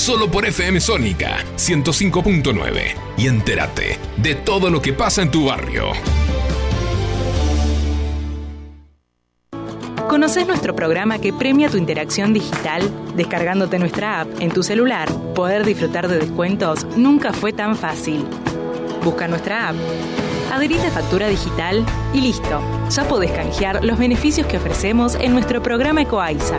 Solo por FM Sónica 105.9. Y entérate de todo lo que pasa en tu barrio. ¿Conoces nuestro programa que premia tu interacción digital? Descargándote nuestra app en tu celular, poder disfrutar de descuentos nunca fue tan fácil. Busca nuestra app, adherite factura digital y listo. Ya podés canjear los beneficios que ofrecemos en nuestro programa Ecoaiza.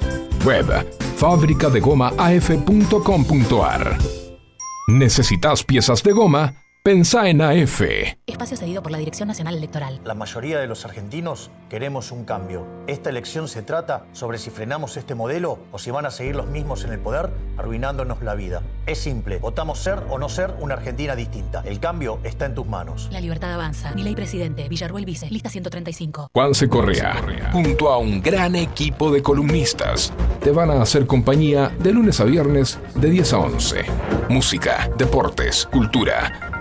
Web, fabricadegomaaf.com.ar. ¿Necesitas piezas de goma? Pensá en AF. Espacio cedido por la Dirección Nacional Electoral. La mayoría de los argentinos queremos un cambio. Esta elección se trata sobre si frenamos este modelo o si van a seguir los mismos en el poder, arruinándonos la vida. Es simple, votamos ser o no ser una Argentina distinta. El cambio está en tus manos. La libertad avanza. Mi ley presidente, Villarruel Vice, lista 135. Juanse Correa, junto a un gran equipo de columnistas, te van a hacer compañía de lunes a viernes de 10 a 11. Música, deportes, cultura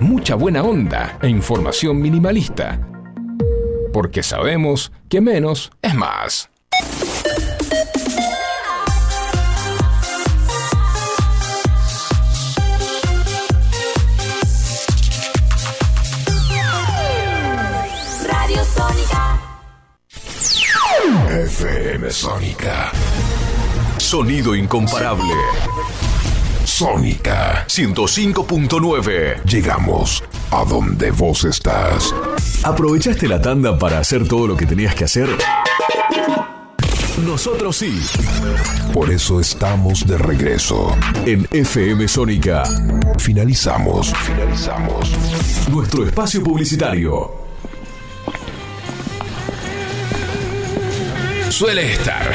mucha buena onda e información minimalista. Porque sabemos que menos es más. Radio Sónica. FM Sónica. Sonido incomparable. Sónica 105.9. Llegamos a donde vos estás. ¿Aprovechaste la tanda para hacer todo lo que tenías que hacer? Nosotros sí. Por eso estamos de regreso. En FM Sónica. Finalizamos. Finalizamos. Nuestro espacio publicitario. Suele estar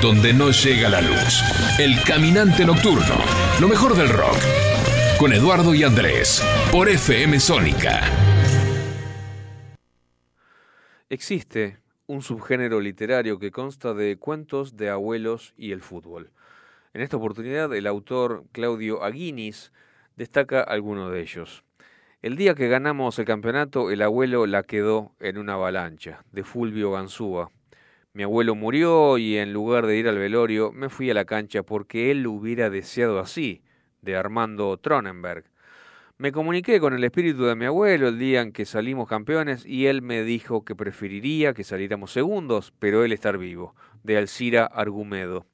donde no llega la luz. El caminante nocturno. Lo mejor del rock. Con Eduardo y Andrés. Por FM Sónica. Existe un subgénero literario que consta de cuentos de abuelos y el fútbol. En esta oportunidad, el autor Claudio Aguinis destaca alguno de ellos. El día que ganamos el campeonato, el abuelo la quedó en una avalancha, de Fulvio Gansúa, mi abuelo murió y en lugar de ir al velorio me fui a la cancha porque él lo hubiera deseado así, de Armando Tronenberg. Me comuniqué con el espíritu de mi abuelo el día en que salimos campeones y él me dijo que preferiría que saliéramos segundos, pero él estar vivo, de Alcira Argumedo.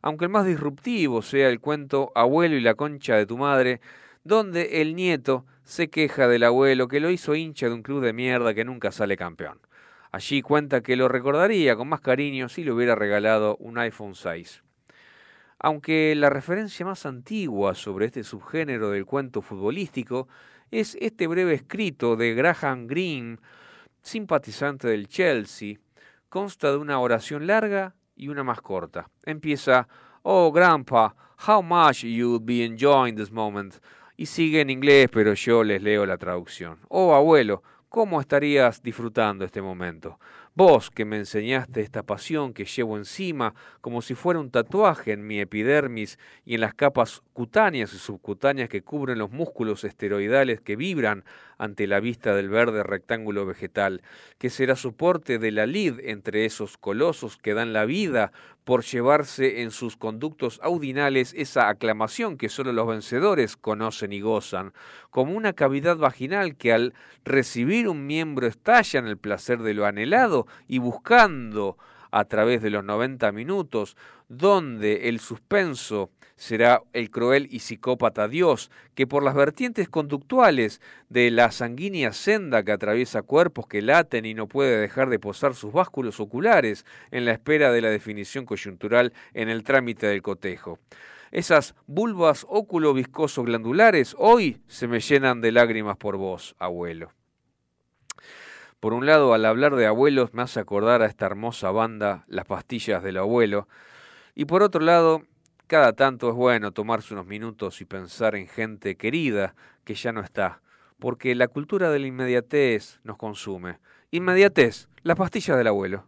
Aunque el más disruptivo sea el cuento Abuelo y la concha de tu madre, donde el nieto se queja del abuelo que lo hizo hincha de un club de mierda que nunca sale campeón. Allí cuenta que lo recordaría con más cariño si le hubiera regalado un iPhone 6. Aunque la referencia más antigua sobre este subgénero del cuento futbolístico es este breve escrito de Graham Greene, simpatizante del Chelsea, consta de una oración larga y una más corta. Empieza, Oh, Grandpa, how much you'd be enjoying this moment. Y sigue en inglés, pero yo les leo la traducción. Oh, abuelo, ¿Cómo estarías disfrutando este momento? Vos que me enseñaste esta pasión que llevo encima como si fuera un tatuaje en mi epidermis y en las capas cutáneas y subcutáneas que cubren los músculos esteroidales que vibran ante la vista del verde rectángulo vegetal, que será soporte de la lid entre esos colosos que dan la vida por llevarse en sus conductos audinales esa aclamación que solo los vencedores conocen y gozan, como una cavidad vaginal que al recibir un miembro estalla en el placer de lo anhelado y buscando a través de los 90 minutos, donde el suspenso será el cruel y psicópata Dios, que por las vertientes conductuales de la sanguínea senda que atraviesa cuerpos que laten y no puede dejar de posar sus básculos oculares en la espera de la definición coyuntural en el trámite del cotejo. Esas vulvas óculo viscoso glandulares hoy se me llenan de lágrimas por vos, abuelo. Por un lado, al hablar de abuelos me hace acordar a esta hermosa banda Las Pastillas del Abuelo. Y por otro lado, cada tanto es bueno tomarse unos minutos y pensar en gente querida que ya no está, porque la cultura de la inmediatez nos consume. Inmediatez, las pastillas del abuelo.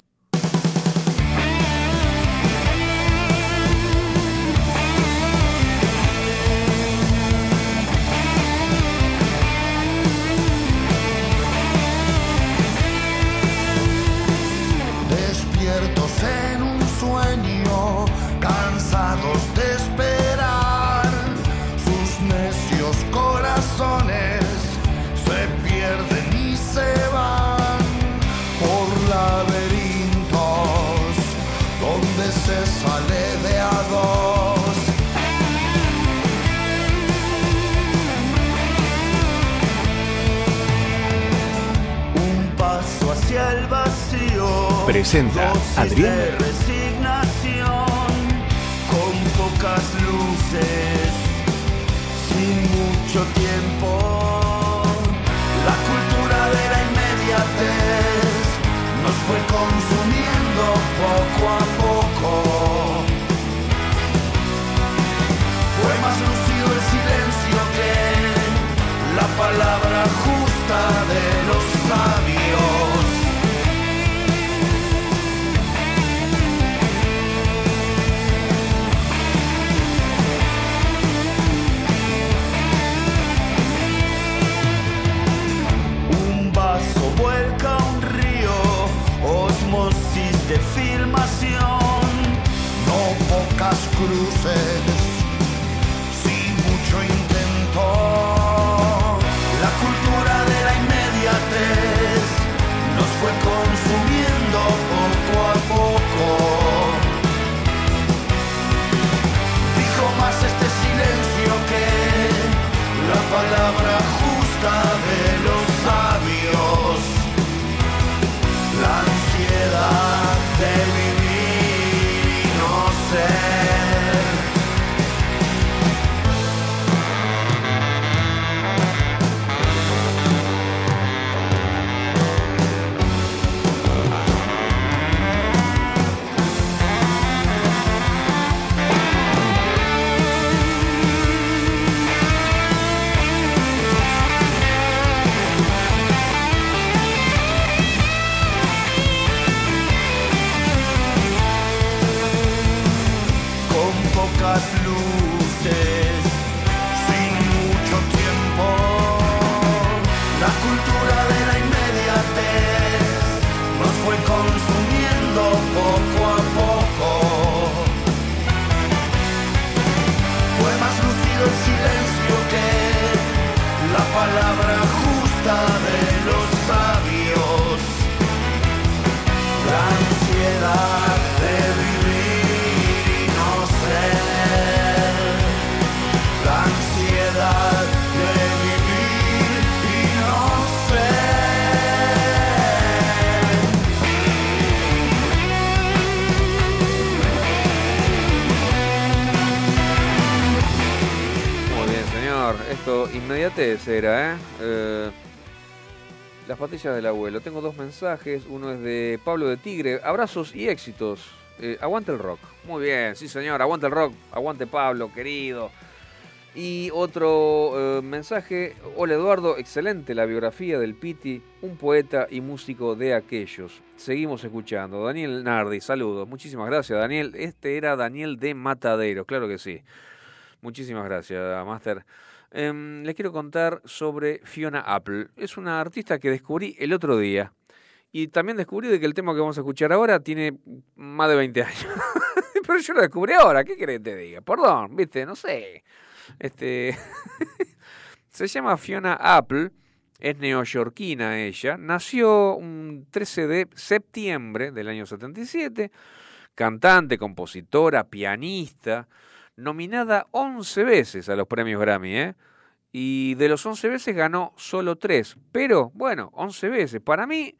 Presenta Adrián. con pocas luces, sin mucho tiempo. La cultura de la inmediatez nos fue consumiendo poco a poco. Fue más lucido el silencio que la palabra justa de los sabios. Pocas cruces, sin mucho intento. La cultura de la inmediatez nos fue consumiendo Esto inmediatez era, ¿eh? Eh, Las patillas del abuelo. Tengo dos mensajes. Uno es de Pablo de Tigre. Abrazos y éxitos. Eh, aguante el rock. Muy bien, sí, señor. Aguante el rock. Aguante Pablo, querido. Y otro eh, mensaje. Hola Eduardo, excelente la biografía del Piti, un poeta y músico de aquellos. Seguimos escuchando. Daniel Nardi, saludos. Muchísimas gracias, Daniel. Este era Daniel de Matadero, claro que sí. Muchísimas gracias, Master. Em, les quiero contar sobre Fiona Apple. Es una artista que descubrí el otro día. Y también descubrí de que el tema que vamos a escuchar ahora tiene más de 20 años. Pero yo lo descubrí ahora, ¿qué querés que te diga? Perdón, viste, no sé. Este se llama Fiona Apple, es neoyorquina ella, nació un 13 de septiembre del año 77, cantante, compositora, pianista, nominada 11 veces a los premios Grammy, ¿eh? Y de los 11 veces ganó solo 3, pero bueno, 11 veces. Para mí,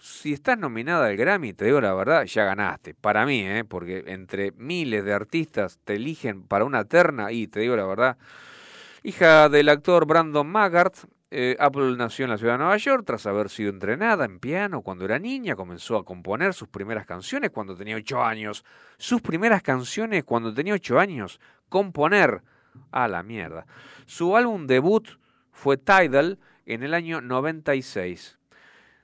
si estás nominada al Grammy, te digo la verdad, ya ganaste. Para mí, ¿eh? porque entre miles de artistas te eligen para una terna y te digo la verdad. Hija del actor Brandon Maggart, eh, Apple nació en la ciudad de Nueva York tras haber sido entrenada en piano cuando era niña. Comenzó a componer sus primeras canciones cuando tenía 8 años. Sus primeras canciones cuando tenía 8 años. Componer. A la mierda. Su álbum debut fue Tidal en el año 96.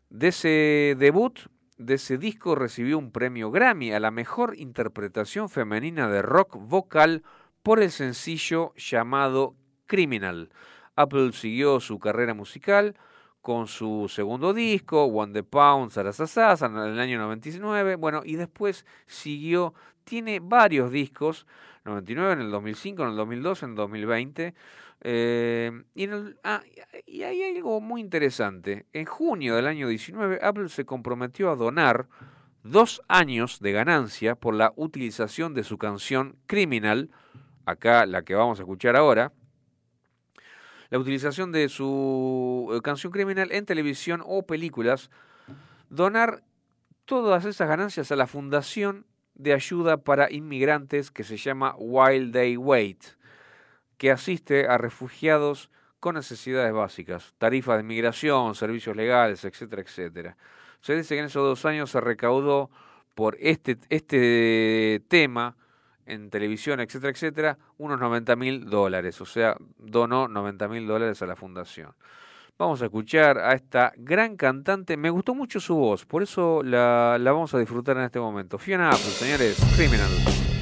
De ese debut, de ese disco, recibió un premio Grammy a la mejor interpretación femenina de rock vocal por el sencillo llamado Criminal. Apple siguió su carrera musical con su segundo disco, One the Pound, Sarasasasa, en el año 99. Bueno, y después siguió, tiene varios discos, 99 en el 2005, en el 2002, en el 2020. Eh, y, en el, ah, y hay algo muy interesante. En junio del año 19, Apple se comprometió a donar dos años de ganancia por la utilización de su canción Criminal, acá la que vamos a escuchar ahora, la utilización de su eh, canción criminal en televisión o películas, donar todas esas ganancias a la Fundación de Ayuda para Inmigrantes que se llama Wild Day Wait, que asiste a refugiados con necesidades básicas, tarifas de inmigración, servicios legales, etcétera, etcétera. Se dice que en esos dos años se recaudó por este, este tema en televisión, etcétera, etcétera, unos 90 mil dólares, o sea, donó 90 mil dólares a la fundación. Vamos a escuchar a esta gran cantante, me gustó mucho su voz, por eso la, la vamos a disfrutar en este momento. Fiona Apple, señores, Criminal.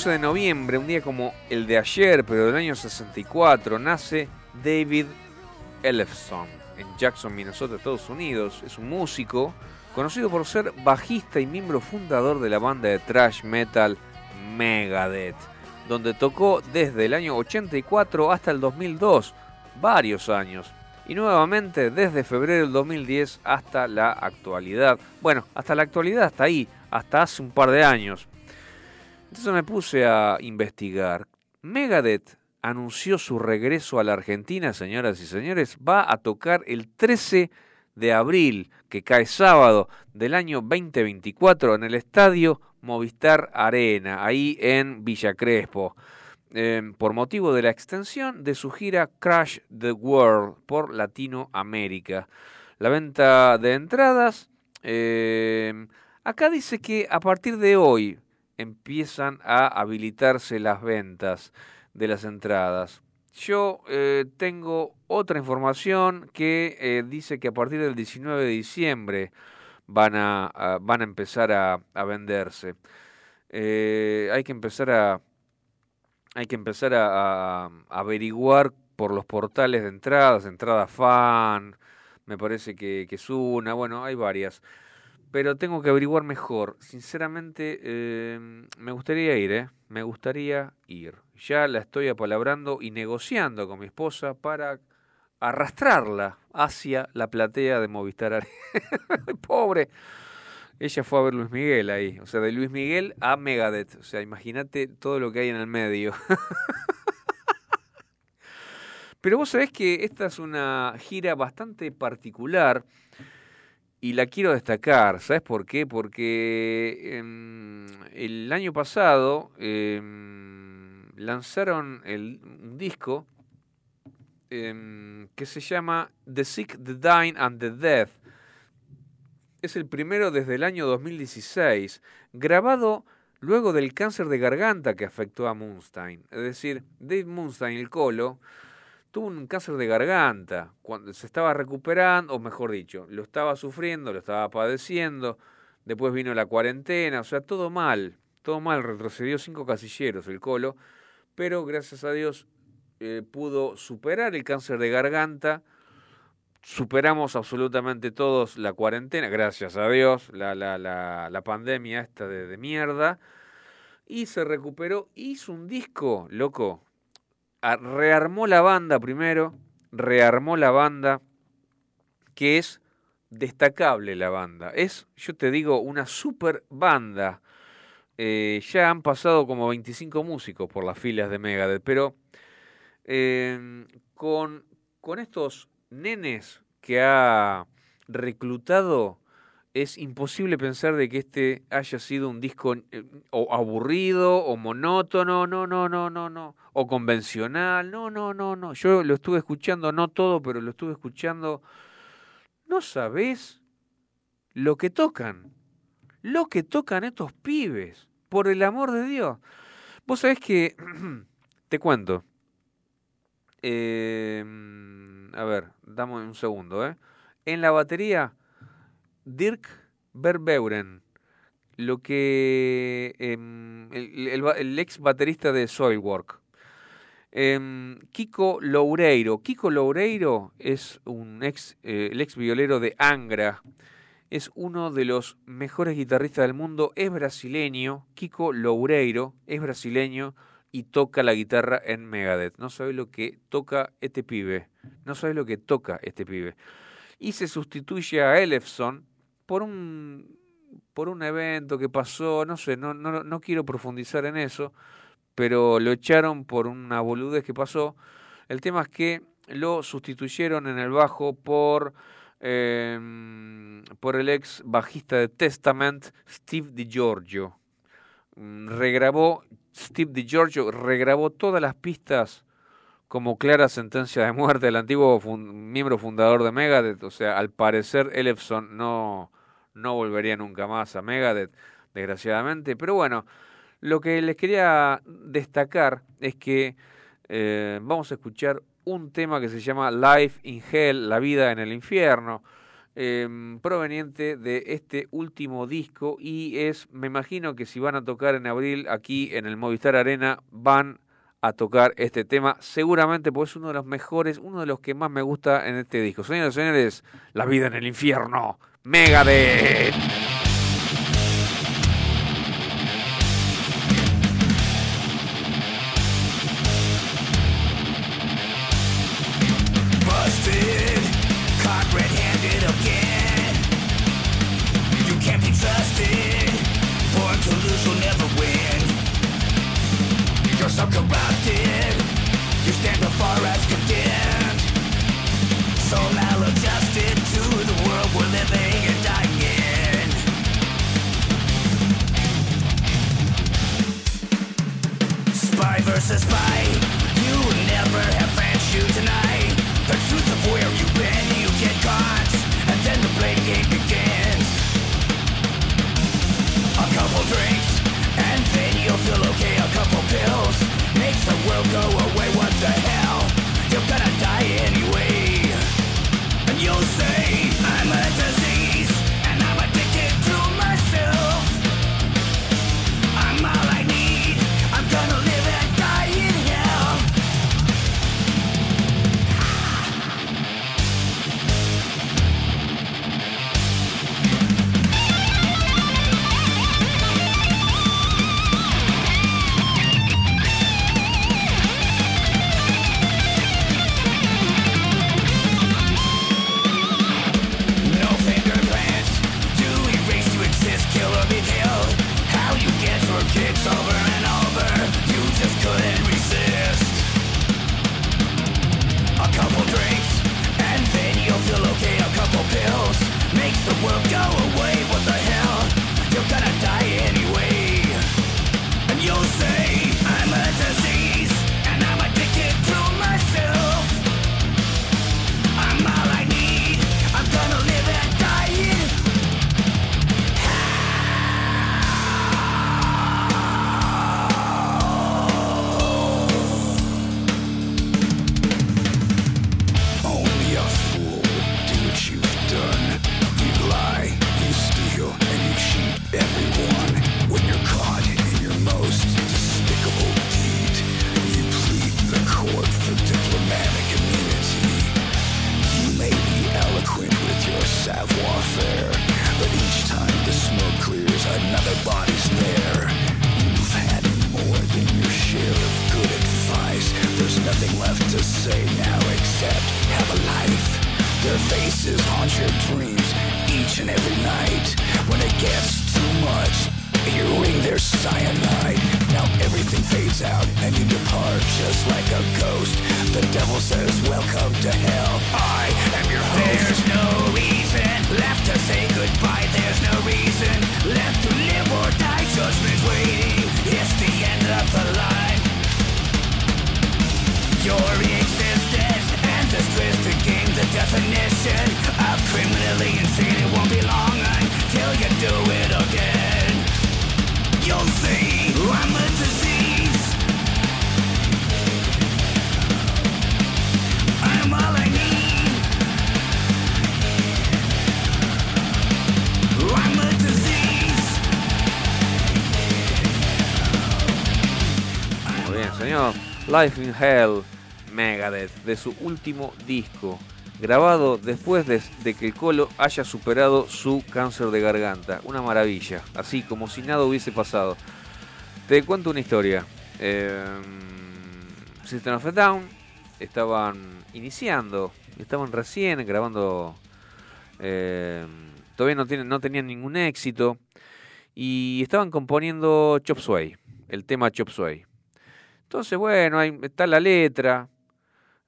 12 de noviembre, un día como el de ayer, pero del año 64, nace David Ellefson en Jackson, Minnesota, Estados Unidos. Es un músico conocido por ser bajista y miembro fundador de la banda de thrash metal Megadeth, donde tocó desde el año 84 hasta el 2002, varios años. Y nuevamente desde febrero del 2010 hasta la actualidad. Bueno, hasta la actualidad, hasta ahí, hasta hace un par de años. Entonces me puse a investigar. Megadeth anunció su regreso a la Argentina, señoras y señores. Va a tocar el 13 de abril, que cae sábado del año 2024, en el estadio Movistar Arena, ahí en Villa Crespo. Em, por motivo de la extensión de su gira Crash the World por Latinoamérica. La venta de entradas, em, acá dice que a partir de hoy, empiezan a habilitarse las ventas de las entradas. Yo eh, tengo otra información que eh, dice que a partir del 19 de diciembre van a, van a empezar a, a venderse. Eh, hay que empezar a hay que empezar a, averiguar por los portales de entradas, entrada fan, me parece que, que es una, bueno, hay varias pero tengo que averiguar mejor. Sinceramente, eh, me gustaría ir, ¿eh? Me gustaría ir. Ya la estoy apalabrando y negociando con mi esposa para arrastrarla hacia la platea de Movistar Pobre. Ella fue a ver Luis Miguel ahí, o sea, de Luis Miguel a Megadeth, o sea, imagínate todo lo que hay en el medio. Pero vos sabés que esta es una gira bastante particular y la quiero destacar. ¿Sabes por qué? Porque em, el año pasado em, lanzaron el, un disco em, que se llama The Sick, The Dying and The Death. Es el primero desde el año 2016, grabado luego del cáncer de garganta que afectó a Moonstein. Es decir, Dave Moonstein, el colo, tuvo un cáncer de garganta, cuando se estaba recuperando, o mejor dicho, lo estaba sufriendo, lo estaba padeciendo, después vino la cuarentena, o sea, todo mal, todo mal, retrocedió cinco casilleros el colo, pero gracias a Dios eh, pudo superar el cáncer de garganta, superamos absolutamente todos la cuarentena, gracias a Dios, la, la, la, la pandemia esta de, de mierda, y se recuperó, hizo un disco, loco, rearmó la banda primero, rearmó la banda, que es destacable la banda. Es, yo te digo, una super banda. Eh, ya han pasado como 25 músicos por las filas de Megadeth, pero em, con, con estos nenes que ha reclutado es imposible pensar de que este haya sido un disco eh, o aburrido o monótono, no, no, no, no, no, o convencional, no, no, no, no. Yo lo estuve escuchando, no todo, pero lo estuve escuchando. No sabés lo que tocan, lo que tocan estos pibes, por el amor de Dios. Vos sabés que, te cuento, eh, a ver, dame un segundo, ¿eh? En la batería Dirk Verbeuren, lo que em, el, ex baterista de Soilwork. Em, Kiko Loureiro. Kiko Loureiro es un ex, eh, el ex violero de Angra. Es uno de los mejores guitarristas del mundo. Es brasileño. Kiko Loureiro es brasileño y toca la guitarra en Megadeth. No sabe lo que toca este pibe. No sabe lo que toca este pibe. Y se sustituye a Elefson, por un, por un evento que pasó, no sé, no, no, no quiero profundizar en eso, pero lo echaron por una boludez que pasó. El tema es que lo sustituyeron en el bajo por, em, por el ex bajista de Testament, Steve DiGiorgio. Mm, regrabó, Steve DiGiorgio regrabó todas las pistas como clara sentencia de muerte del antiguo miembro fundador de Megadeth. O sea, al parecer Elefson no, no volvería nunca más a Megadeth, desgraciadamente. Pero bueno, lo que les quería destacar es que eh, vamos a escuchar un tema que se llama Life in Hell, la vida en el infierno, em, proveniente de este último disco y es, me imagino que si van a tocar en abril aquí en el Movistar Arena, van a tocar este tema, seguramente porque es uno de los mejores, uno de los que más me gusta en este disco. Señores y señores, La vida en el infierno, Megadeth. Life in Hell, Megadeth, de su último disco, grabado después de, que el Colo haya superado su cáncer de garganta. Una maravilla, así como si nada hubiese pasado. Te cuento una historia. Eh, System of a Down estaban iniciando, estaban recién grabando. eh, todavía no, no tenían ningún éxito. Y estaban componiendo Chop Suey, el tema Chop Suey. Entonces, bueno, ahí está la letra.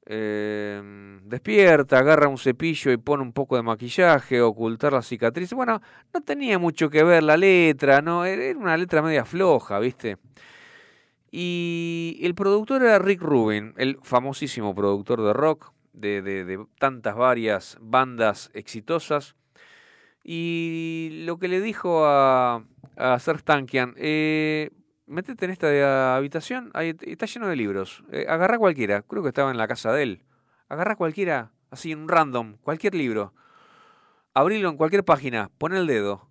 eh, despierta, agarra un cepillo y pone un poco de maquillaje, ocultar la cicatriz. Bueno, no tenía mucho que ver la letra, ¿no? Era era una letra media floja, ¿viste? Y el productor era Rick Rubin, el famosísimo productor de rock, de, tantas varias bandas exitosas. Y lo que le dijo a, a Serj Tankian, eh, metete en esta de habitación, ahí está lleno de libros, eh, agarrá cualquiera, creo que estaba en la casa de él, agarrá cualquiera, así en un random, cualquier libro, abrilo en cualquier página, pon el dedo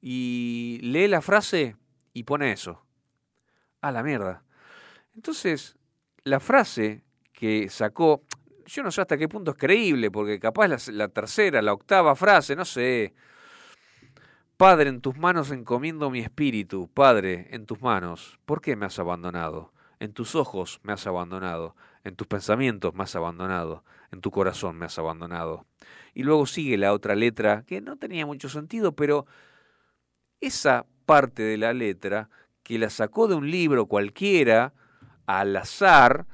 y lee la frase y pone eso. A la mierda. Entonces, la frase que sacó, yo no sé hasta qué punto es creíble, porque capaz la, la tercera, la octava frase, no sé. Padre, en tus manos encomiendo mi espíritu. Padre, en tus manos. ¿Por qué me has abandonado? En tus ojos me has abandonado. En tus pensamientos me has abandonado. En tu corazón me has abandonado. Y luego sigue la otra letra, que no tenía mucho sentido, pero esa parte de la letra, que la sacó de un libro cualquiera, al azar,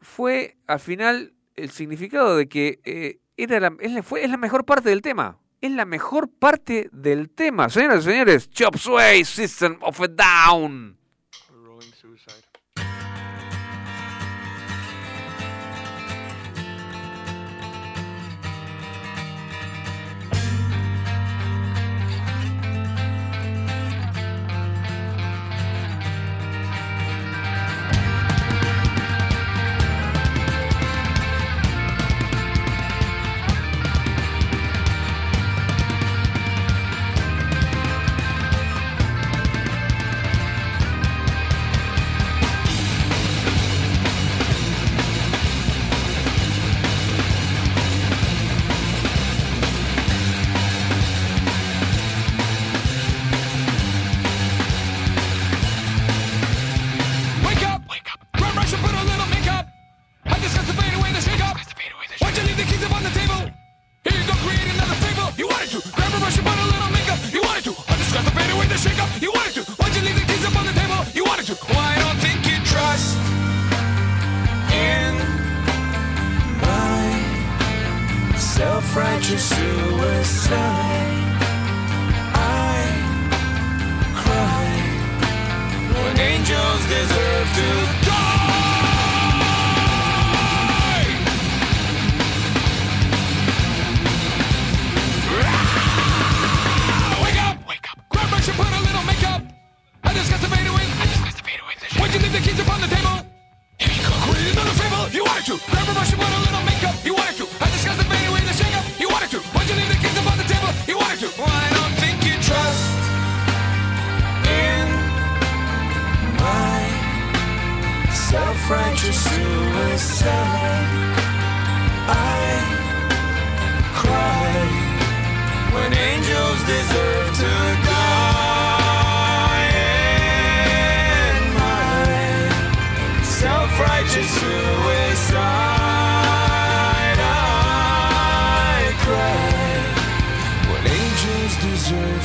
fue al final el significado de que eh, era fue, es la mejor parte del tema. Es la mejor parte del tema. Señoras y señores, Chop Suey, System of a Down.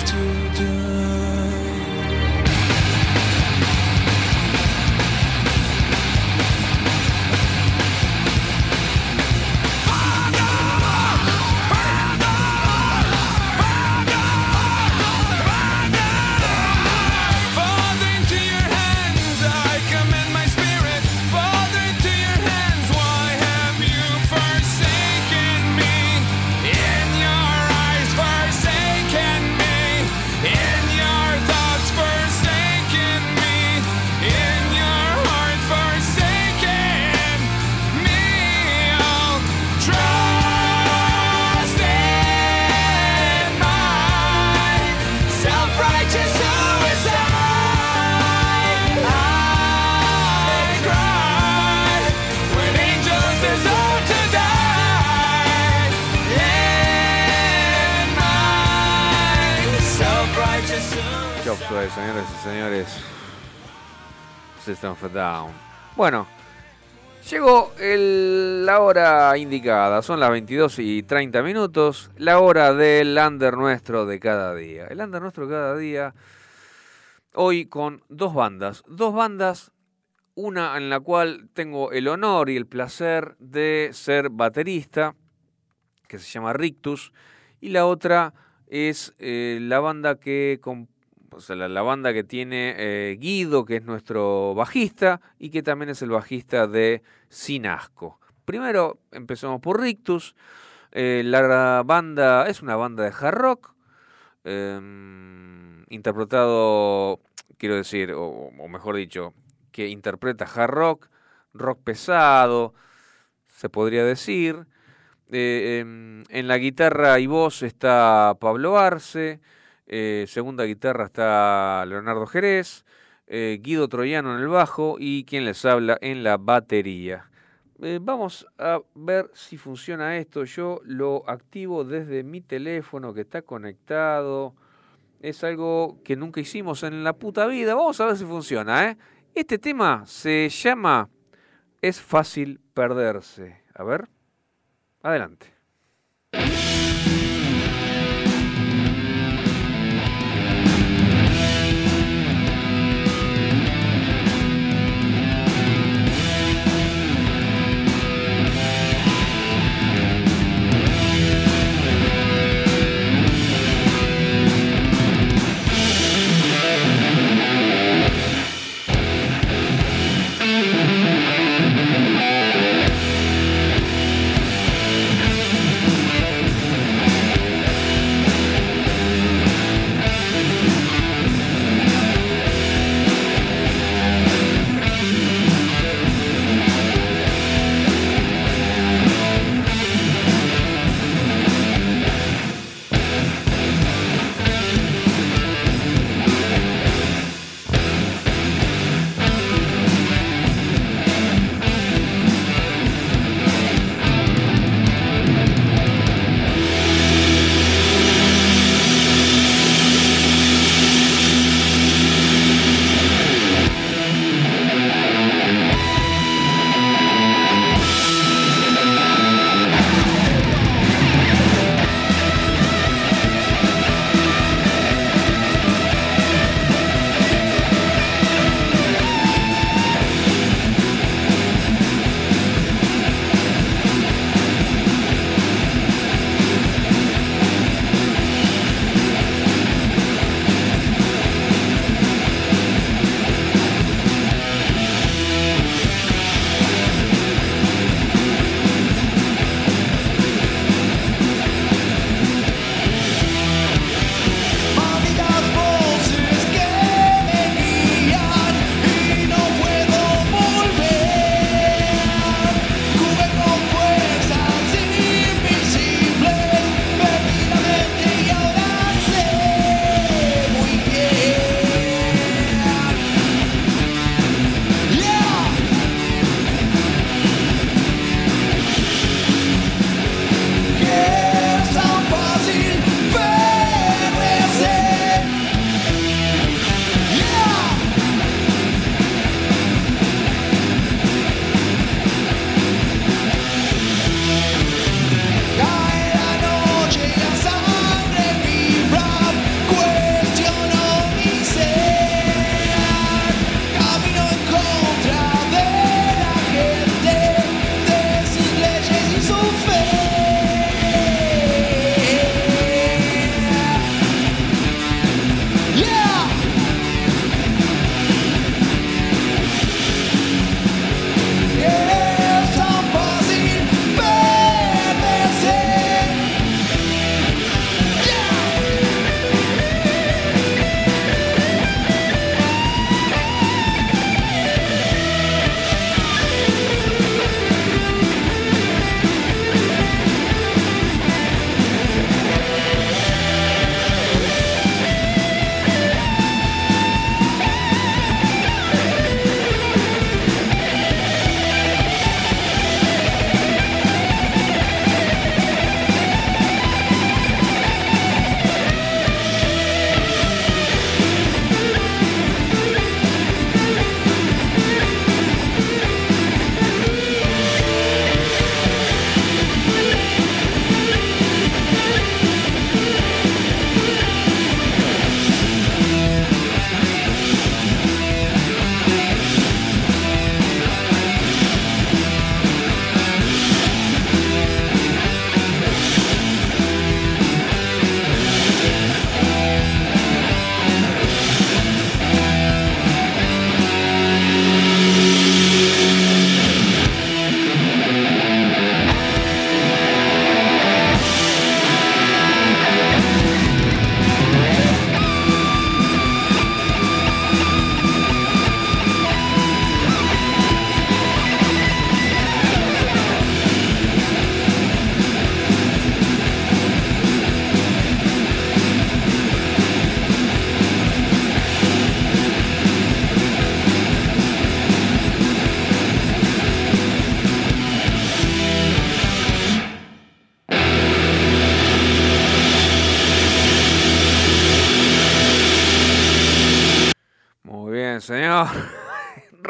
to Down. Bueno, llegó la hora indicada. Son las 22 y 30 minutos. La hora del under nuestro de cada día. El under nuestro de cada día. Hoy con dos bandas. Dos bandas. Una en la cual tengo el honor y el placer de ser baterista. Que se llama Rictus. Y la otra es eh, la banda que com- la, la banda que tiene eh, Guido, que es nuestro bajista, y que también es el bajista de Sin Asco. Primero empezamos por Rictus. Eh, la banda es una banda de hard rock, eh, interpretado, quiero decir, o, o mejor dicho, que interpreta hard rock, rock pesado, se podría decir. Eh, em, en la guitarra y voz está Pablo Arce. Eh, segunda guitarra está Leonardo Jerez. eh, Guido Troyano en el bajo y quien les habla en la batería. Eh, vamos a ver si funciona esto. Yo lo activo desde mi teléfono que está conectado. Es algo que nunca hicimos en la puta vida. Vamos a ver si funciona. ¿eh? Este tema se llama Es fácil perderse. A ver. Adelante.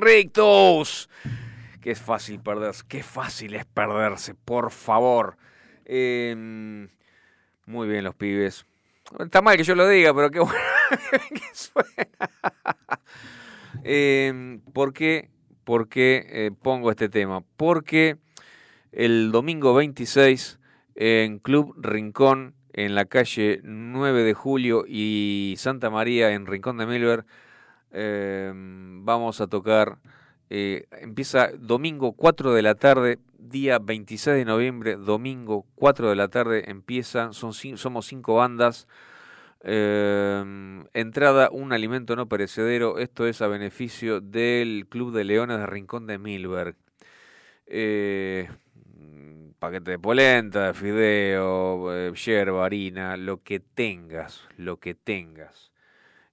Rictus. Qué fácil perderse, qué fácil es perderse, por favor. Em, muy bien los pibes. Está mal que yo lo diga, pero qué bueno que. Em, ¿Por qué, por qué eh, pongo este tema? Porque el domingo 26 en Club Rincón, en la calle 9 de Julio y Santa María, en Rincón de Milver, em, vamos a tocar. Eh, empieza domingo 4 de la tarde, día 26 de noviembre, domingo 4 de la tarde empieza. Son, somos cinco bandas. Em, entrada, un alimento no perecedero. Esto es a beneficio del Club de Leones de Rincón de Milberg. Eh, paquete de polenta, de fideo, eh, yerba, harina, lo que tengas, lo que tengas.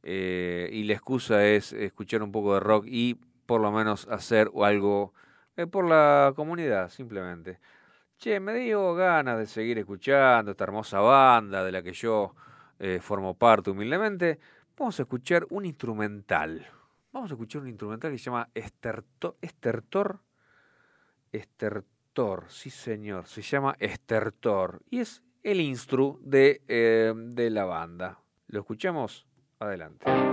Eh, y la excusa es escuchar un poco de rock y por lo menos hacer algo por la comunidad, simplemente. Che, me dio ganas de seguir escuchando esta hermosa banda de la que yo eh, formo parte humildemente, vamos a escuchar un instrumental. Vamos a escuchar un instrumental que se llama Estertor. Estertor. Estertor, sí señor, se llama Estertor. Y es el instru de, eh, de la banda. ¿Lo escuchamos? Adelante.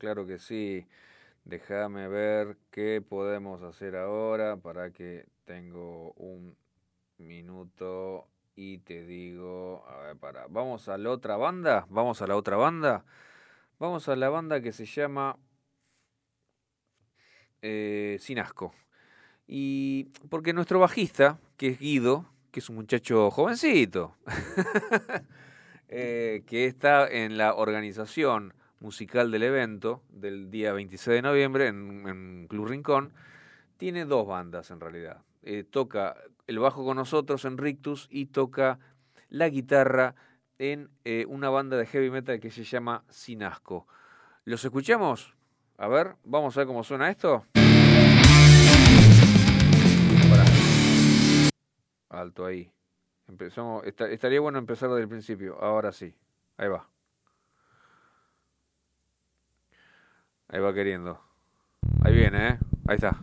Claro que sí. Déjame ver qué podemos hacer ahora para que tengo un minuto y te digo, a ver, para, vamos a la otra banda, vamos a la otra banda, vamos a la banda que se llama eh, Sin Asco. Y porque nuestro bajista, que es Guido, que es un muchacho jovencito, eh, que está en la organización musical del evento del día 26 de noviembre en, Club Rincón, tiene dos bandas en realidad. Eh, toca el bajo con nosotros en Rictus y toca la guitarra en eh, una banda de heavy metal que se llama Sinasco. ¿Los escuchamos? A ver, vamos a ver cómo suena esto. Alto ahí. Empezamos, esta- estaría bueno empezar desde el principio. Ahora sí. Ahí va. Ahí va queriendo. Ahí viene, ¿eh? Ahí está.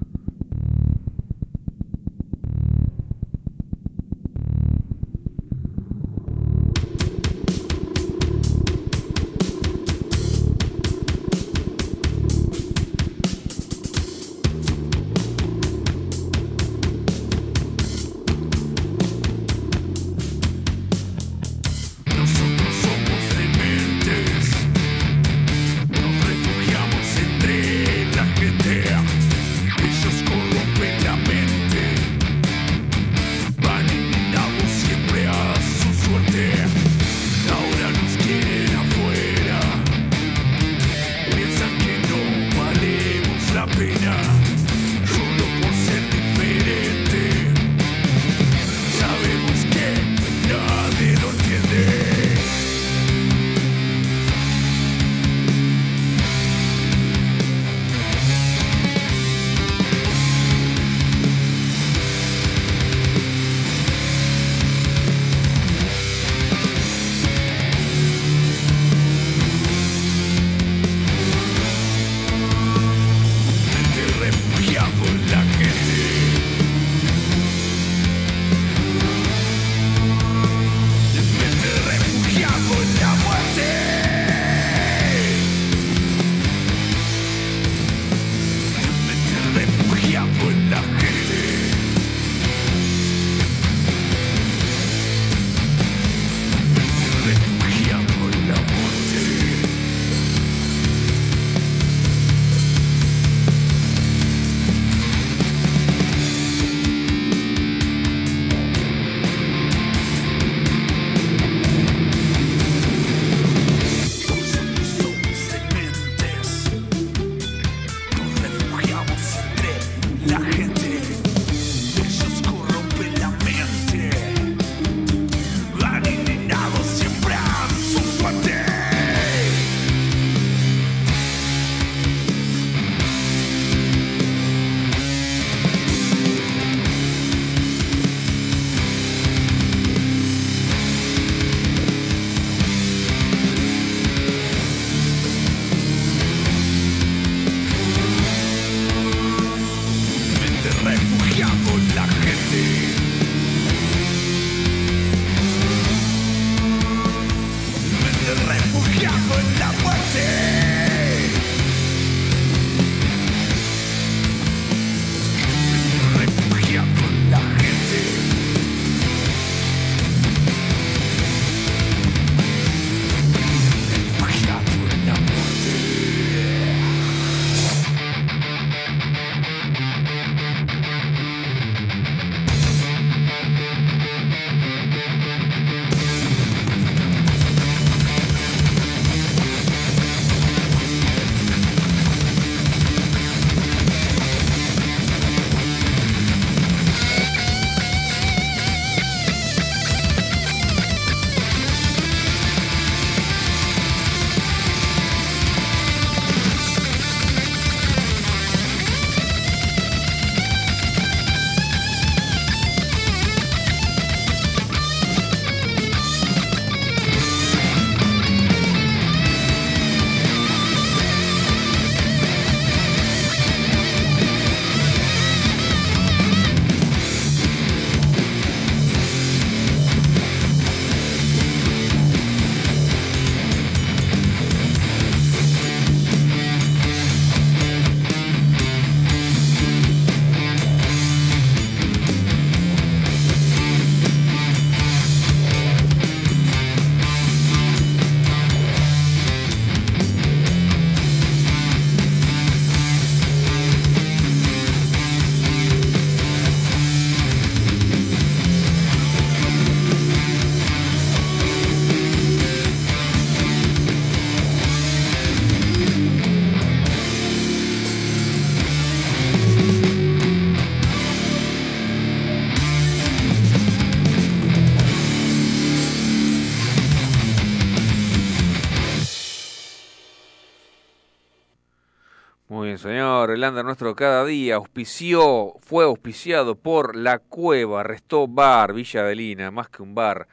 El nuestro cada día auspició, fue auspiciado por La Cueva, Restó Bar, Villa más que un bar,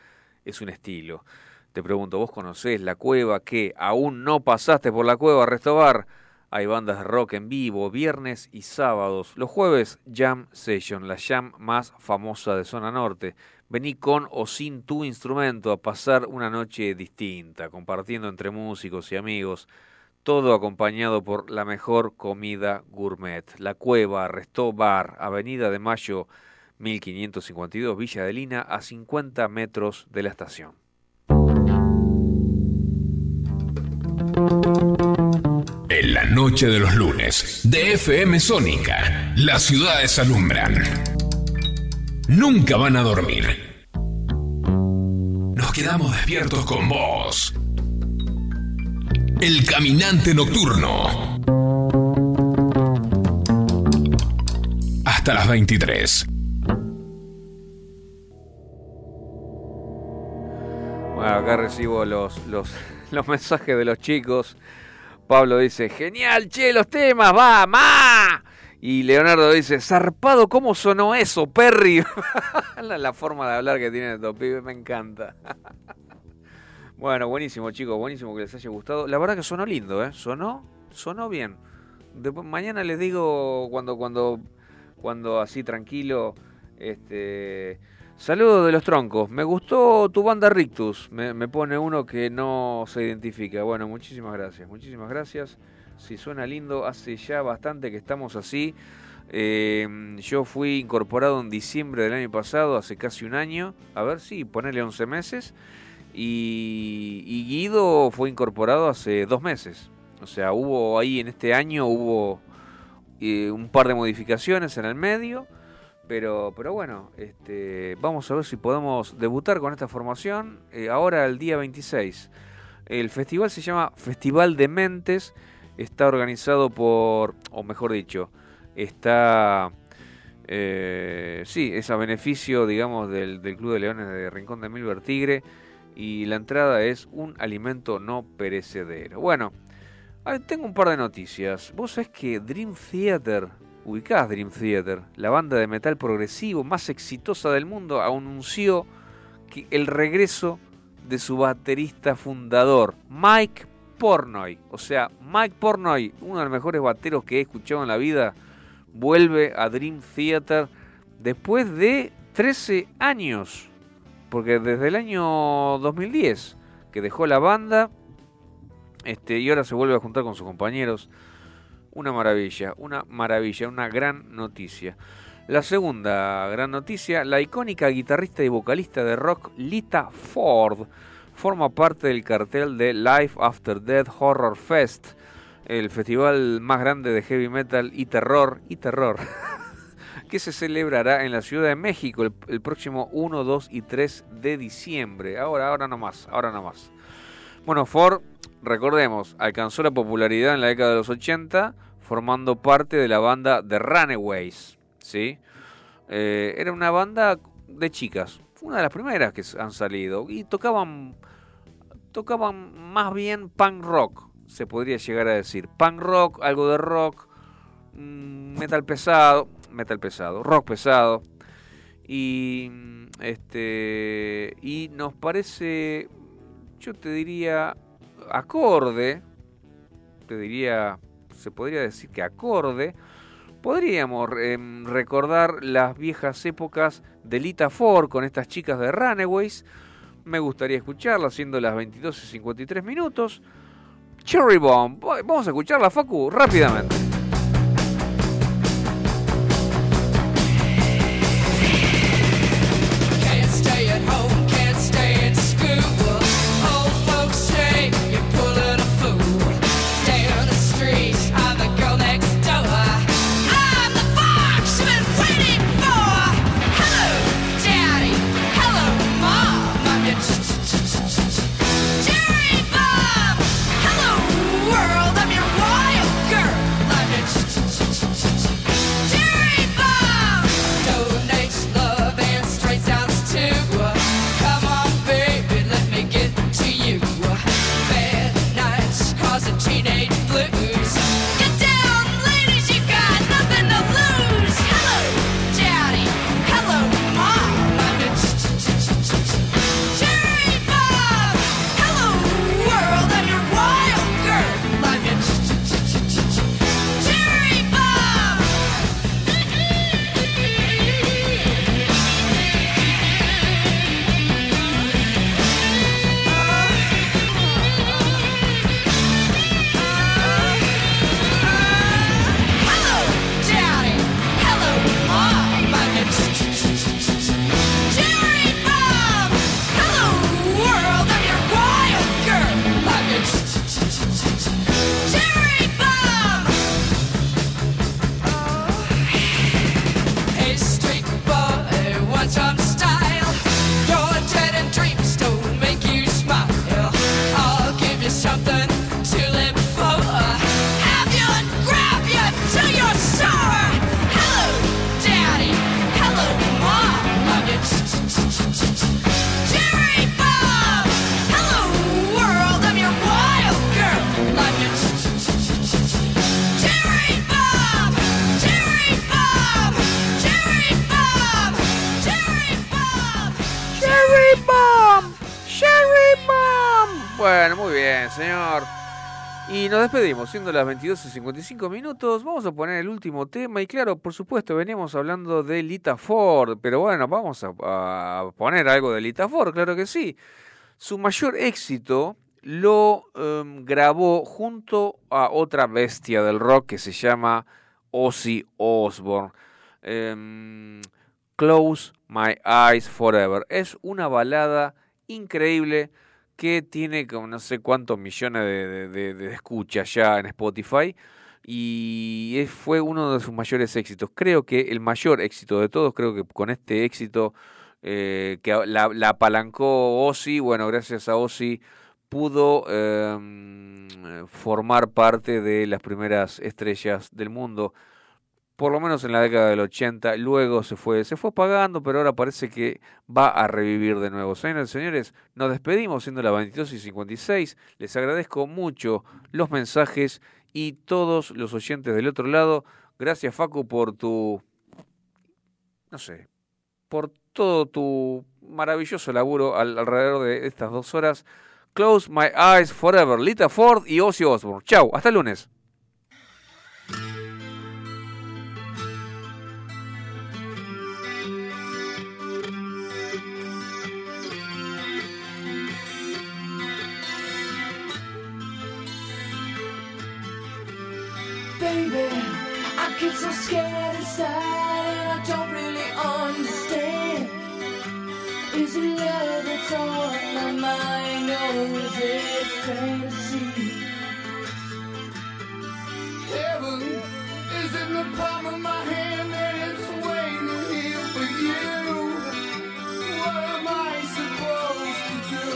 es un estilo. Te pregunto, ¿vos conocés La Cueva? que ¿Aún no pasaste por La Cueva, Restó Bar? Hay bandas de rock en vivo, viernes y sábados. Los jueves, Jam Session, la jam más famosa de Zona Norte. Vení con o sin tu instrumento a pasar una noche distinta, compartiendo entre músicos y amigos todo acompañado por la mejor comida gourmet. La Cueva, Restó Bar, Avenida de Mayo 1552, Villa de Lina, a 50 metros de la estación. En la noche de los lunes, de FM Sónica, las ciudades alumbran. Nunca van a dormir. Nos quedamos despiertos con vos. El caminante nocturno. Hasta las 23. Bueno, acá recibo los, los, los mensajes de los chicos. Pablo dice, genial, che, los temas, va, ma. Y Leonardo dice, zarpado, ¿cómo sonó eso, Perry? la, forma de hablar que tiene estos pibes me encanta. Bueno, buenísimo, chicos, buenísimo que les haya gustado. La verdad que sonó lindo, ¿eh? Sonó, sonó bien. Después, mañana les digo cuando, cuando, cuando así tranquilo, este, saludo de los troncos. Me gustó tu banda Rictus. Me, me pone uno que no se identifica. Bueno, muchísimas gracias, muchísimas gracias. Si suena lindo, hace ya bastante que estamos así. Eh, yo fui incorporado en diciembre del año pasado, hace casi un año. A ver, sí, ponerle 11 meses. Y, y Guido fue incorporado hace dos meses. O sea, hubo ahí en este año hubo eh, un par de modificaciones en el medio. Pero, pero bueno, este, vamos a ver si podemos debutar con esta formación eh, ahora el día 26. El festival se llama Festival de Mentes. Está organizado por, o mejor dicho, está... Eh, sí, es a beneficio, digamos, del, del Club de Leones de Rincón de Milver Tigre y la entrada es un alimento no perecedero. Bueno, tengo un par de noticias. Vos sabés que Dream Theater, ubicás Dream Theater, la banda de metal progresivo más exitosa del mundo, anunció que el regreso de su baterista fundador, Mike Pornoy. O sea, Mike Pornoy, uno de los mejores bateros que he escuchado en la vida, vuelve a Dream Theater después de 13 años porque desde el año 2010 que dejó la banda este, y ahora se vuelve a juntar con sus compañeros. Una maravilla, una maravilla, una gran noticia. La segunda gran noticia, la icónica guitarrista y vocalista de rock Lita Ford forma parte del cartel de Life After Death Horror Fest, el festival más grande de heavy metal y terror y terror que se celebrará en la Ciudad de México el, próximo 1, 2 y 3 de diciembre. Ahora, ahora no más, ahora no más. Bueno, Ford, recordemos, alcanzó la popularidad en la década de los 80 formando parte de la banda The Runaways, ¿sí? Eh, era una banda de chicas, una de las primeras que han salido y tocaban tocaban más bien punk rock, se podría llegar a decir. Punk rock, algo de rock, mm, metal pesado metal pesado, rock pesado. Y este y nos parece yo te diría acorde, te diría se podría decir que acorde podríamos em, recordar las viejas épocas de Lita Ford con estas chicas de Runaways. Me gustaría escucharla siendo las 22 y 53 minutos. Cherry Bomb, vamos a escucharla, Facu, rápidamente. Despedimos, siendo las 22 y 55 minutos. Vamos a poner el último tema. Y claro, por supuesto, veníamos hablando de Lita Ford. Pero bueno, vamos a, poner algo de Lita Ford, claro que sí. Su mayor éxito lo em, grabó junto a otra bestia del rock que se llama Ozzy Osbourne. Em, Close My Eyes Forever. Es una balada increíble que tiene como no sé cuántos millones de, de, escuchas ya en Spotify y fue uno de sus mayores éxitos. Creo que el mayor éxito de todos, creo que con este éxito eh, que la, la, apalancó Ozzy, bueno, gracias a Ozzy pudo eh, formar parte de las primeras estrellas del mundo por lo menos en la década del 80, luego se fue, se fue pagando, pero ahora parece que va a revivir de nuevo. Señores, señores, nos despedimos siendo las 22 y 56. Les agradezco mucho los mensajes y todos los oyentes del otro lado. Gracias, Facu, por tu, no sé, por todo tu maravilloso laburo alrededor de estas dos horas. Close My Eyes Forever, Lita Ford y Ozzy Osbourne. Chau, hasta el lunes. Get so scared inside and I don't really understand. Is it love that's on my mind or is it fantasy? Heaven is in the palm of my hand and it's waiting here for you. What am I supposed to do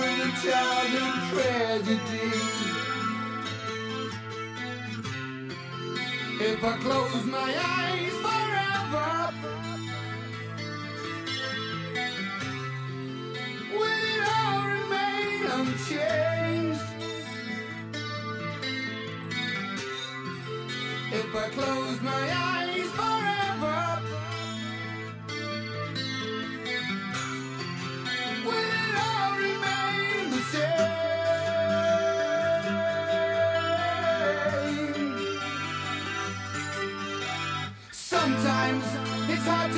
with a child If I close my eyes forever, will it all remain unchanged? If I close my eyes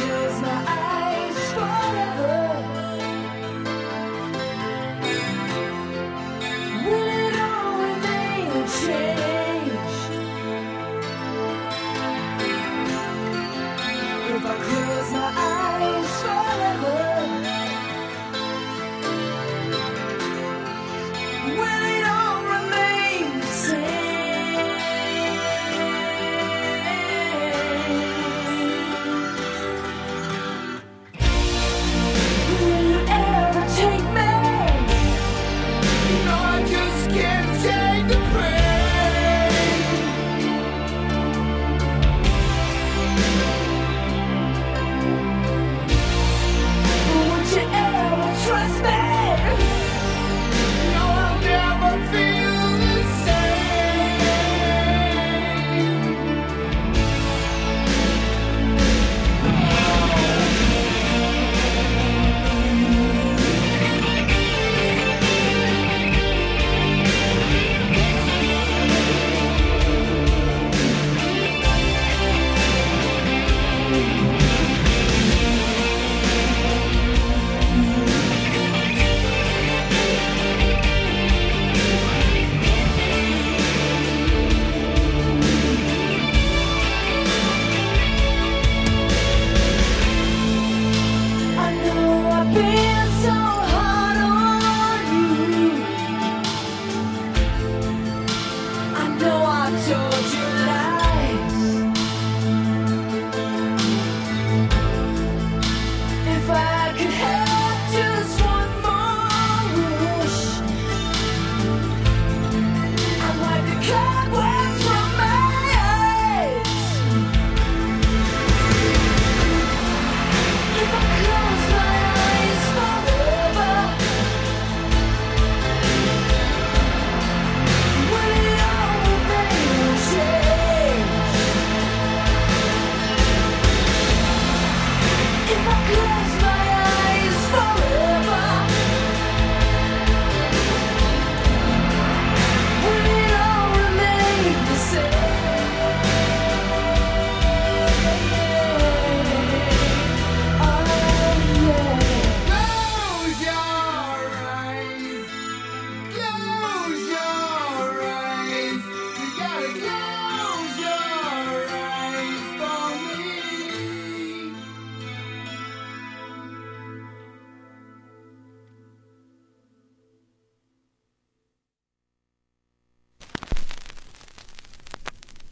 use my eyes.